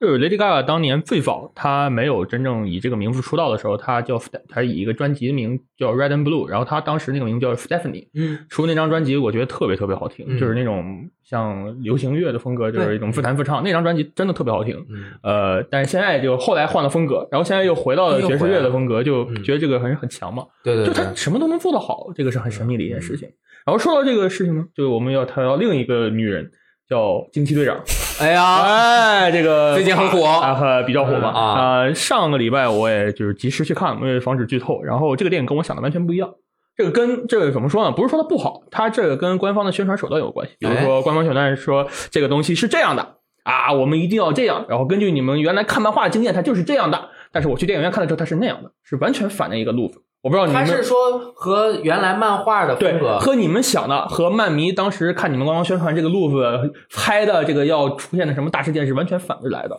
就是 Lady Gaga 当年最早，她没有真正以这个名字出道的时候，她叫她以一个专辑名叫 Red and Blue，然后她当时那个名叫 Stephanie。嗯，出那张专辑，我觉得特别特别好听，就是那种像流行乐的风格，就是一种自弹自唱。那张专辑真的特别好听。呃，但是现在就后来换了风格，然后现在又回到了爵士乐的风格，就觉得这个很很强嘛。对对，就他什么都能做得好，这个是很神秘的一件事情。然后说到这个事情呢，就我们要谈到另一个女人。叫惊奇队长，哎呀，哎，这个 最近很火啊，比较火嘛啊。上个礼拜我也就是及时去看，为了防止剧透。然后这个电影跟我想的完全不一样。这个跟这个怎么说呢？不是说它不好，它这个跟官方的宣传手段有关系。比如说，官方宣传说这个东西是这样的啊，我们一定要这样。然后根据你们原来看漫画的经验，它就是这样的。但是我去电影院看的时候，它是那样的，是完全反的一个路子。我不知道你们他是说和原来漫画的风格，和你们想的，和漫迷当时看你们官方宣传这个路子拍的这个要出现的什么大事件是完全反着来的。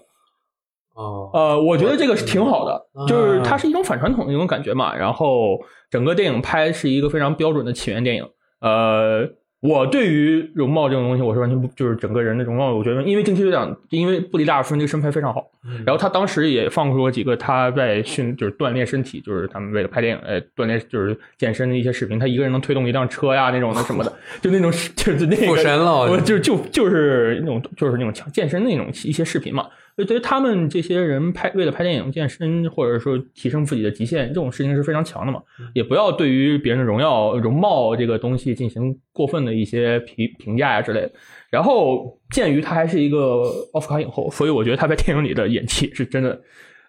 哦，呃，我觉得这个是挺好的，就是它是一种反传统的一种感觉嘛。然后整个电影拍是一个非常标准的起源电影，呃，我对于容貌这种东西，我是完全不就是整个人的容貌，我觉得因为惊奇队长，因为布里达尔夫人这个身材非常好，然后他当时也放出过几个他在训就是锻炼身体，就是他们为了拍电影，呃，锻炼就是健身的一些视频，他一个人能推动一辆车呀那种的什么的，就那种就是那个附身了，我就就就是那种就是那种强健身那种一些视频嘛。就对于他们这些人拍为了拍电影健身，或者说提升自己的极限，这种事情是非常强的嘛。也不要对于别人的荣耀、容貌这个东西进行过分的一些评评价呀之类的。然后，鉴于他还是一个奥斯卡影后，所以我觉得他在电影里的演技是真的，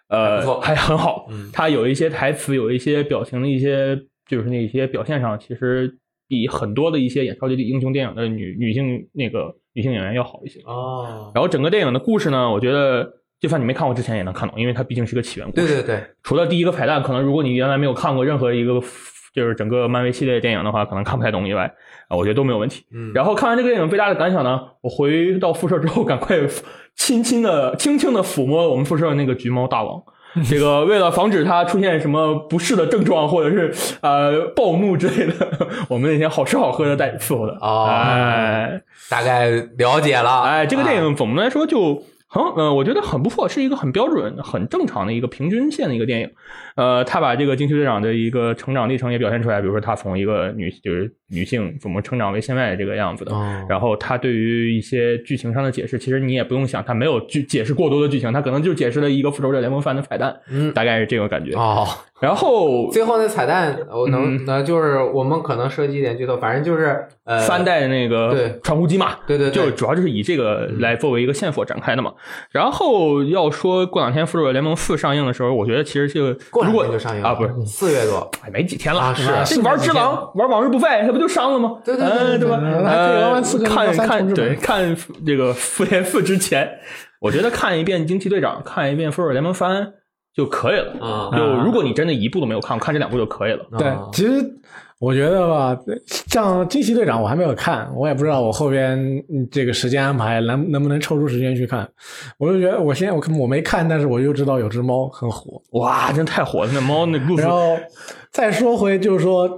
呃，还很好。他有一些台词，有一些表情的一些，就是那些表现上，其实比很多的一些演超级英雄电影的女女性那个。女性演员要好一些哦，然后整个电影的故事呢，我觉得就算你没看过之前也能看懂，因为它毕竟是个起源故事。对对对，除了第一个彩蛋，可能如果你原来没有看过任何一个就是整个漫威系列电影的话，可能看不太懂以外，啊，我觉得都没有问题。嗯，然后看完这个电影最大的感想呢，我回到宿舍之后，赶快 轻轻的、轻轻的抚摸我们宿舍那个橘猫大王。这个为了防止他出现什么不适的症状，或者是呃暴怒之类的，我们那天好吃好喝的带伺候的哦，哎，大概了解了。哎，这个电影总的来说就很呃，我觉得很不错，是一个很标准、很正常的一个平均线的一个电影。呃，他把这个惊奇队长的一个成长历程也表现出来，比如说他从一个女就是女性怎么成长为现在这个样子的。然后他对于一些剧情上的解释，其实你也不用想，他没有剧解释过多的剧情，他可能就解释了一个复仇者联盟番的彩蛋，嗯，大概是这个感觉。哦，然后最后那彩蛋，我能那就是我们可能涉及一点剧透，反正就是呃三代的那个对传呼机嘛，对对，就主要就是以这个来作为一个线索展开的嘛。然后要说过两天复仇者联盟四上映的时候，我觉得其实这个如果就上映啊。不是四月多，哎没几天了。是，这玩只狼，玩往日不废，那不就上了吗？对对对，对吧？呃，看看对看这个复联四之前，我觉得看一遍惊奇队长，看一遍复仇者联盟三就可以了。啊，就如果你真的一部都没有看，看这两部就可以了。对，其实我觉得吧，像惊奇队长我还没有看，我也不知道我后边这个时间安排能能不能抽出时间去看。我就觉得我现在我我没看，但是我就知道有只猫很火，哇，真太火了！那猫那故事。然后再说回就是说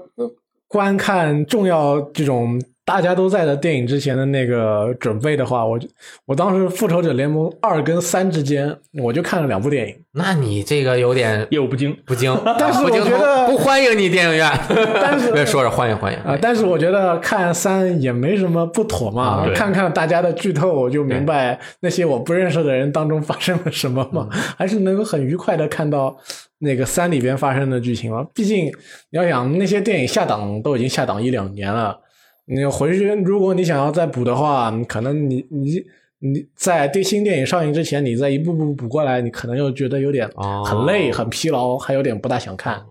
观看重要这种。大家都在的电影之前的那个准备的话，我我当时《复仇者联盟二》跟三之间，我就看了两部电影。那你这个有点业务不精，不精。但是我觉得不欢迎你电影院。但是 别说着欢迎欢迎啊！但是我觉得看三也没什么不妥嘛。看看大家的剧透，我就明白那些我不认识的人当中发生了什么嘛。还是能够很愉快的看到那个三里边发生的剧情嘛。毕竟你要想那些电影下档都已经下档一两年了。你回去，如果你想要再补的话，可能你你你在对新电影上映之前，你再一步步补过来，你可能又觉得有点很累、很疲劳，还有点不大想看。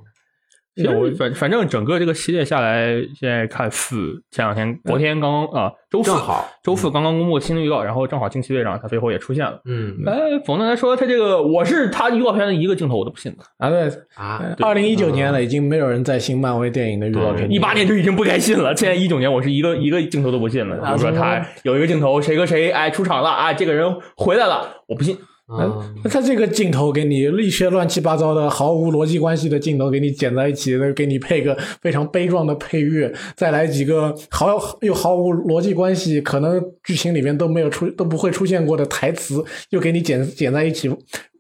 我反反正整个这个系列下来，现在看四前两天昨天刚刚啊周四好周四刚刚公布新的预告，然后正好惊奇队长他最后也出现了。嗯，哎，总的来说，他这个我是他预告片的一个镜头我都不信的啊。对啊，二零一九年了，已经没有人在新漫威电影的预告片。一八年就已经不该信了，现在一九年我是一个一个镜头都不信了。比如说他有一个镜头，谁和谁哎出场了啊，这个人回来了，我不信。嗯，他这个镜头给你一些乱七八糟的、毫无逻辑关系的镜头给你剪在一起，给你配个非常悲壮的配乐，再来几个毫又毫无逻辑关系，可能剧情里面都没有出都不会出现过的台词，又给你剪剪在一起，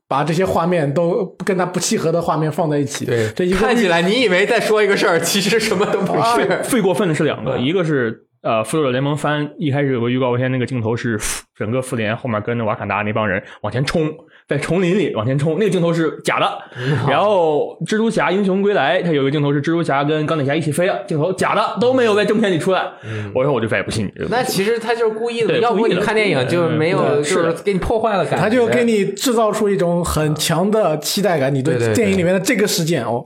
把这些画面都跟他不契合的画面放在一起。对，这一看起来你以为在说一个事儿，其实什么都不是。最过分的是两个，一个是。呃，复仇者联盟三一开始有个预告片，那个镜头是整个复联后面跟着瓦坎达那帮人往前冲，在丛林里往前冲，那个镜头是假的。然后蜘蛛侠英雄归来，它有个镜头是蜘蛛侠跟钢铁侠一起飞的，镜头假的，都没有在正片里出来。我说我就再也不信你。那其实他就是故意的，要不你看电影就没有，就是给你破坏了感。他就给你制造出一种很强的期待感，你对电影里面的这个事件哦，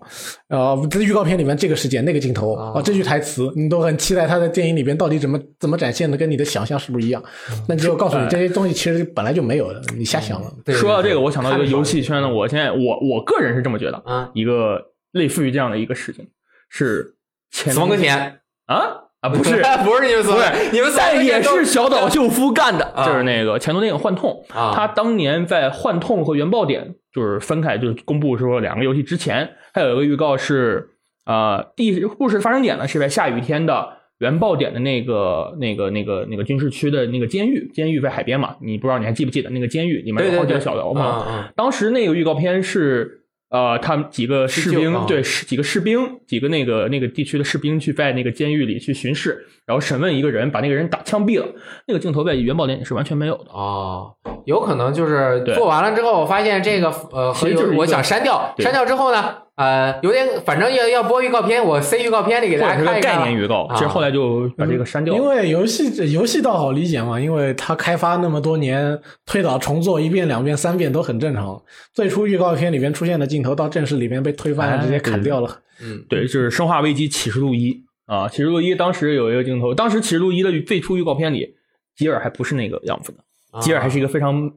呃，这预告片里面这个事件那个镜头啊，这句台词你都很期待他在电影里边到。到底怎么怎么展现的，跟你的想象是不是一样？那就告诉你，这些东西其实本来就没有的，你瞎想了。说到这个，我想到一个游戏圈的，我现在我我个人是这么觉得啊，一个类似于这样的一个事情是死亡搁浅。啊？啊，不是。不是你们所谓你们在也是小岛秀夫干的，就是那个前头电影《幻痛》啊，他当年在《幻痛》和《原爆点》就是分开，就是公布说两个游戏之前，还有一个预告是啊，第故事发生点呢是在下雨天的。原爆点的那个、那个、那个、那个军事区的那个监狱，监狱在海边嘛，你不知道你还记不记得那个监狱里面有好几个小楼嘛？当时那个预告片是。呃，他们几个士兵，啊对，是几个士兵，几个那个那个地区的士兵去在那个监狱里去巡视，然后审问一个人，把那个人打枪毙了。那个镜头在原爆点也是完全没有的。哦，有可能就是做完了之后，我发现这个呃，其实就是我想删掉，删掉之后呢，呃，有点反正要要播预告片，我塞预告片里给大或者是个家看一看概念预告，啊其实后来就把这个删掉了。因为游戏游戏倒好理解嘛，因为它开发那么多年，推倒重做一遍、两遍、三遍都很正常。最初预告片里面出现的镜头，到正式里面被推翻直接砍掉了。嗯，对，就是《生化危机启示录一》啊，《启示录一》当时有一个镜头，当时《启示录一》的最初预告片里，吉尔还不是那个样子的，啊吉尔还是一个非常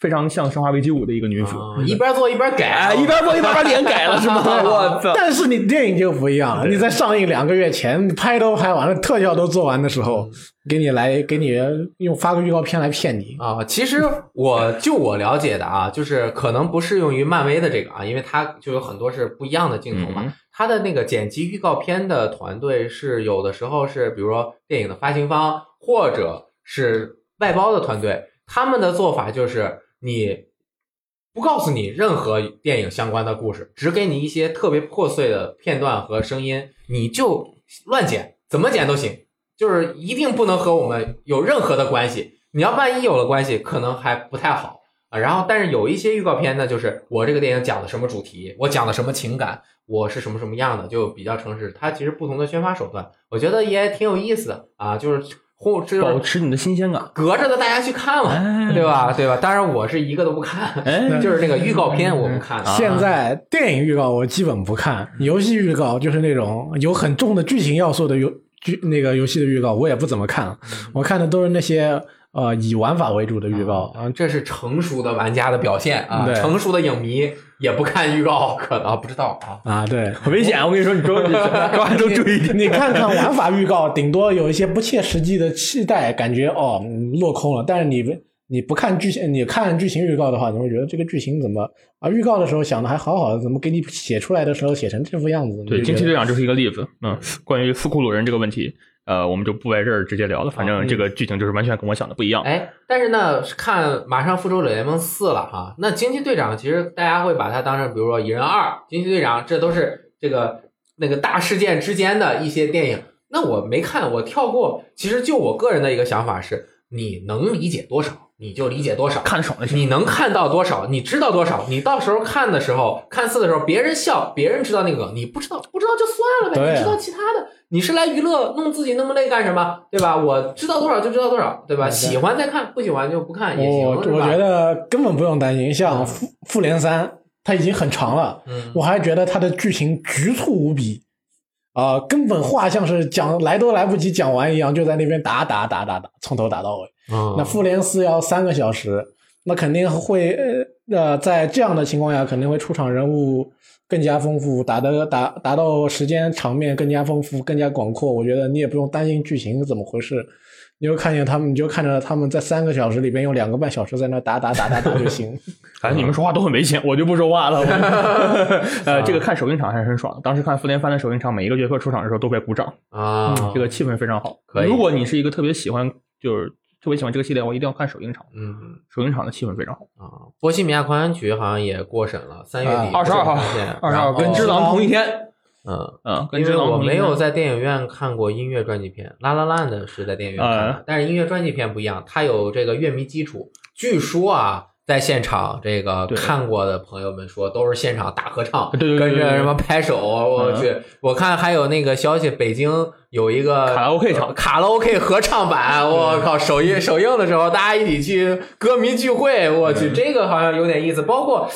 非常像《生化危机五》的一个女主，啊一边做一边改，哎，一边做一边把脸改了是吗？我操！但是你电影就不一样了，你在上映两个月前，你拍都拍完了，特效都做完的时候，给你来给你用发个预告片来骗你。啊，其实我就我了解的啊，就是可能不适用于漫威的这个啊，因为它就有很多是不一样的镜头嘛。嗯它的那个剪辑预告片的团队是有的时候是，比如说电影的发行方或者是外包的团队，他们的做法就是你不告诉你任何电影相关的故事，只给你一些特别破碎的片段和声音，你就乱剪，怎么剪都行，就是一定不能和我们有任何的关系。你要万一有了关系，可能还不太好啊。然后，但是有一些预告片呢，就是我这个电影讲的什么主题，我讲的什么情感，我是什么什么样的，就比较诚实。它其实不同的宣发手段，我觉得也挺有意思的啊，就是或这保持你的新鲜感。隔着的大家去看嘛，哎对吧？对吧？当然我是一个都不看，哎，就是那个预告片我不看的。现在电影预告我基本不看，游戏预告就是那种有很重的剧情要素的游剧那个游戏的预告，我也不怎么看，我看的都是那些呃以玩法为主的预告。啊，这是成熟的玩家的表现啊！对成熟的影迷也不看预告，可能啊不知道啊。啊，对，很危险，我跟你说，你都各位都注意一点。你看看玩法预告，顶多有一些不切实际的期待，感觉哦嗯落空了。但是你你不看剧情，你看剧情预告的话，你会觉得这个剧情怎么啊？预告的时候想的还好好的，怎么给你写出来的时候写成这副样子？对，惊奇队长就是一个例子。嗯，关于斯库鲁人这个问题，呃，我们就不在这儿直接聊了。反正这个剧情就是完全跟我想的不一样。哎，但是呢，看马上复仇者联盟四了哈，那惊奇队长其实大家会把它当成，比如说蚁人二、惊奇队长，这都是这个那个大事件之间的一些电影。那我没看，我跳过。其实就我个人的一个想法是，你能理解多少，你就理解多少。看爽就行。你能看到多少，你知道多少，你到时候看的时候，看四的时候，别人笑，别人知道那个梗，你不知道，不知道就算了呗。啊你知道其他的，你是来娱乐，弄自己那么累干什么？对吧？我知道多少就知道多少，对吧？对喜欢再看，不喜欢就不看也行。我觉得根本不用担心，像复复联三，它已经很长了，嗯，我还觉得它的剧情局促无比，啊、根本话像是讲来都来不及讲完一样，就在那边打打打打打，从头打到尾。嗯那复联四要三个小时，那肯定会呃呃，在这样的情况下，肯定会出场人物更加丰富，打的打达到时间场面更加丰富、更加广阔。我觉得你也不用担心剧情怎么回事，你就看见他们，你就看着他们在三个小时里边用两个半小时在那打打打打打就行。反正你们说话都很危险，我就不说话了。呃，这个看首映场还是很爽的。当时看复联番的首映场，每一个角色出场的时候都在鼓掌，啊，这个气氛非常好。可以如果你是一个特别喜欢，就是特别喜欢这个系列，我一定要看首映场。嗯首映场的气氛非常好。啊，波西米亚狂想曲好像也过审了，三月底二十二号二十二然后跟只狼同一天。嗯。嗯，跟因为我没有在电影院看过音乐专辑片，《拉拉烂》的是在电影院看的，啊但是音乐专辑片不一样，它有这个乐迷基础。据说啊，在现场这个看过的朋友们说，都是现场大合唱，对对跟着什么拍手，我嗯去，我看还有那个消息，北京有一个卡拉 OK 场呃卡拉 OK 合唱版，我靠，首映首映的时候，大家一起去歌迷聚会，我去，嗯这个好像有点意思，包括。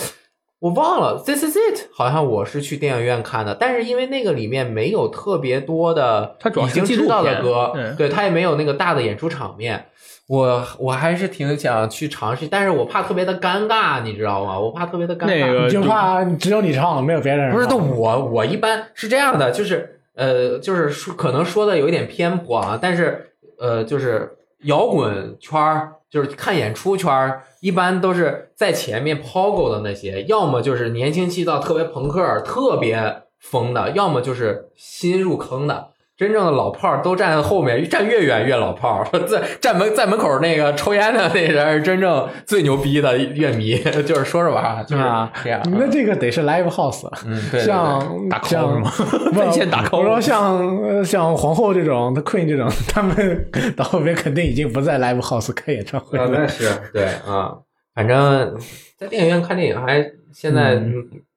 我忘了，This is it，好像我是去电影院看的，但是因为那个里面没有特别多的已经知道的歌，嗯对，他也没有那个大的演出场面。我我还是挺想去尝试，但是我怕特别的尴尬，你知道吗？我怕特别的尴尬。那个你就怕只有你唱，没有别人。不是，那我我一般是这样的，就是呃，就是说可能说的有一点偏颇啊，但是呃，就是摇滚圈儿，就是看演出圈儿，一般都是在前面抛狗的那些，要么就是年轻气躁、特别朋克、特别疯的，要么就是新入坑的。真正的老炮儿都站在后面站越远越老炮儿。站门在门口那个抽烟的那人真正最牛逼的乐迷 就是说着玩儿就是这样。那这个得是 live house 像打 call 嘛问打 call 我说像像皇后这种 queen 这种 他们到后面肯定已经不在 live house 开演唱会了。对是对啊。反正在电影院看电影还现在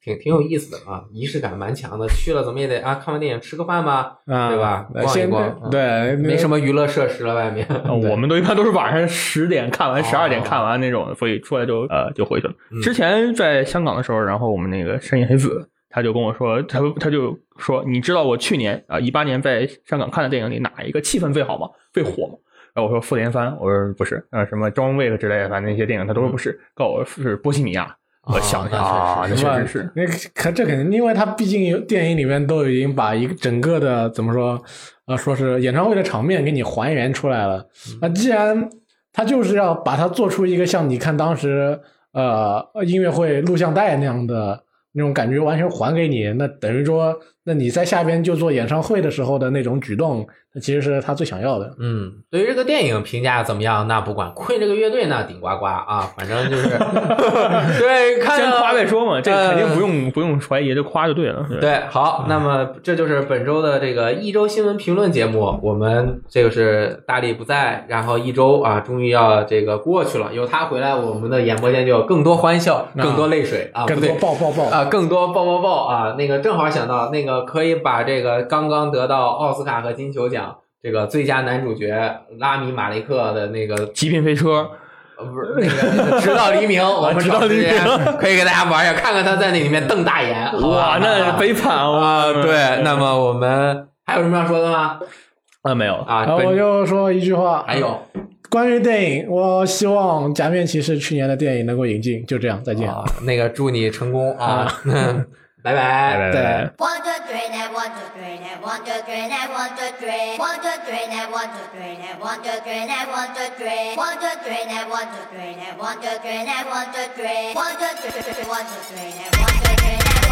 挺挺有意思的啊，仪式感蛮强的。去了怎么也得啊，看完电影吃个饭吧，对吧？逛一逛，对，没什么娱乐设施了。外面我们都一般都是晚上十点看完，十二点看完那种，所以出来就呃就回去了。之前在香港的时候，然后我们那个山野黑子他就跟我说，他他就说，你知道我去年啊一八年在香港看的电影里哪一个气氛最好吗？最火？然后我说《复联三》，我说不是，啊什么《终末》之类的，反正那些电影他都说不是，告我是《波西米亚》。我想一下，确实，那是，那可这肯定，因为他毕竟电影里面都已经把一个整个的怎么说，呃，说是演唱会的场面给你还原出来了，那既然他就是要把它做出一个像你看当时呃音乐会录像带那样的那种感觉，完全还给你，那等于说。那你在下边就做演唱会的时候的那种举动，那其实是他最想要的。嗯，对于这个电影评价怎么样？那不管。亏这个乐队呢，顶呱呱啊，反正就是。对，看。夸再说嘛，这肯定不用不用怀疑，就夸就对了。对，好，那么这就是本周的这个一周新闻评论节目。我们这个是大力不在，然后一周啊终于要这个过去了。有他回来，我们的演播间就有更多欢笑，更多泪水。啊，对不对？抱抱抱。啊，更多抱抱抱。啊，那个正好想到那个。可以把这个刚刚得到奥斯卡和金球奖这个最佳男主角拉米马雷克的那个《极品飞车》。不是 那个，直到黎明，我直到黎明 可以给大家玩一下，看看他在那里面瞪大眼，哇，那悲惨啊！对，那么我们还有什么要说的吗？啊，没有啊，我就说一句话，还有关于电影，我希望《假面骑士》去年的电影能够引进，就这样，再见。那个，祝你成功啊！拜拜，拜拜。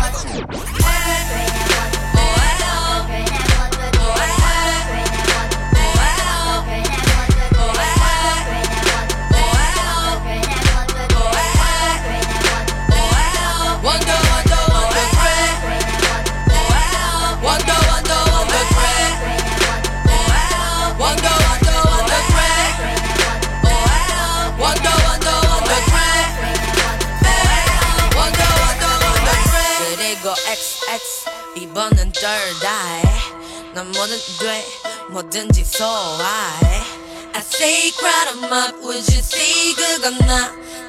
One.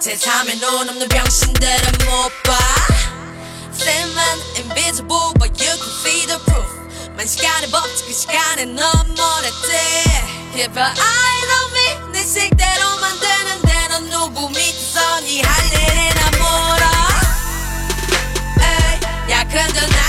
세상에 넌 없는 병신들은 못봐 Flamin' invisible but you can feel the proof 만 시간에 버티고 시간에 넌 뭐랬지 Keep an eye on me 내 식대로만 되는데 넌 누구 밑에서 니할 일이나 뭐라 약한 전화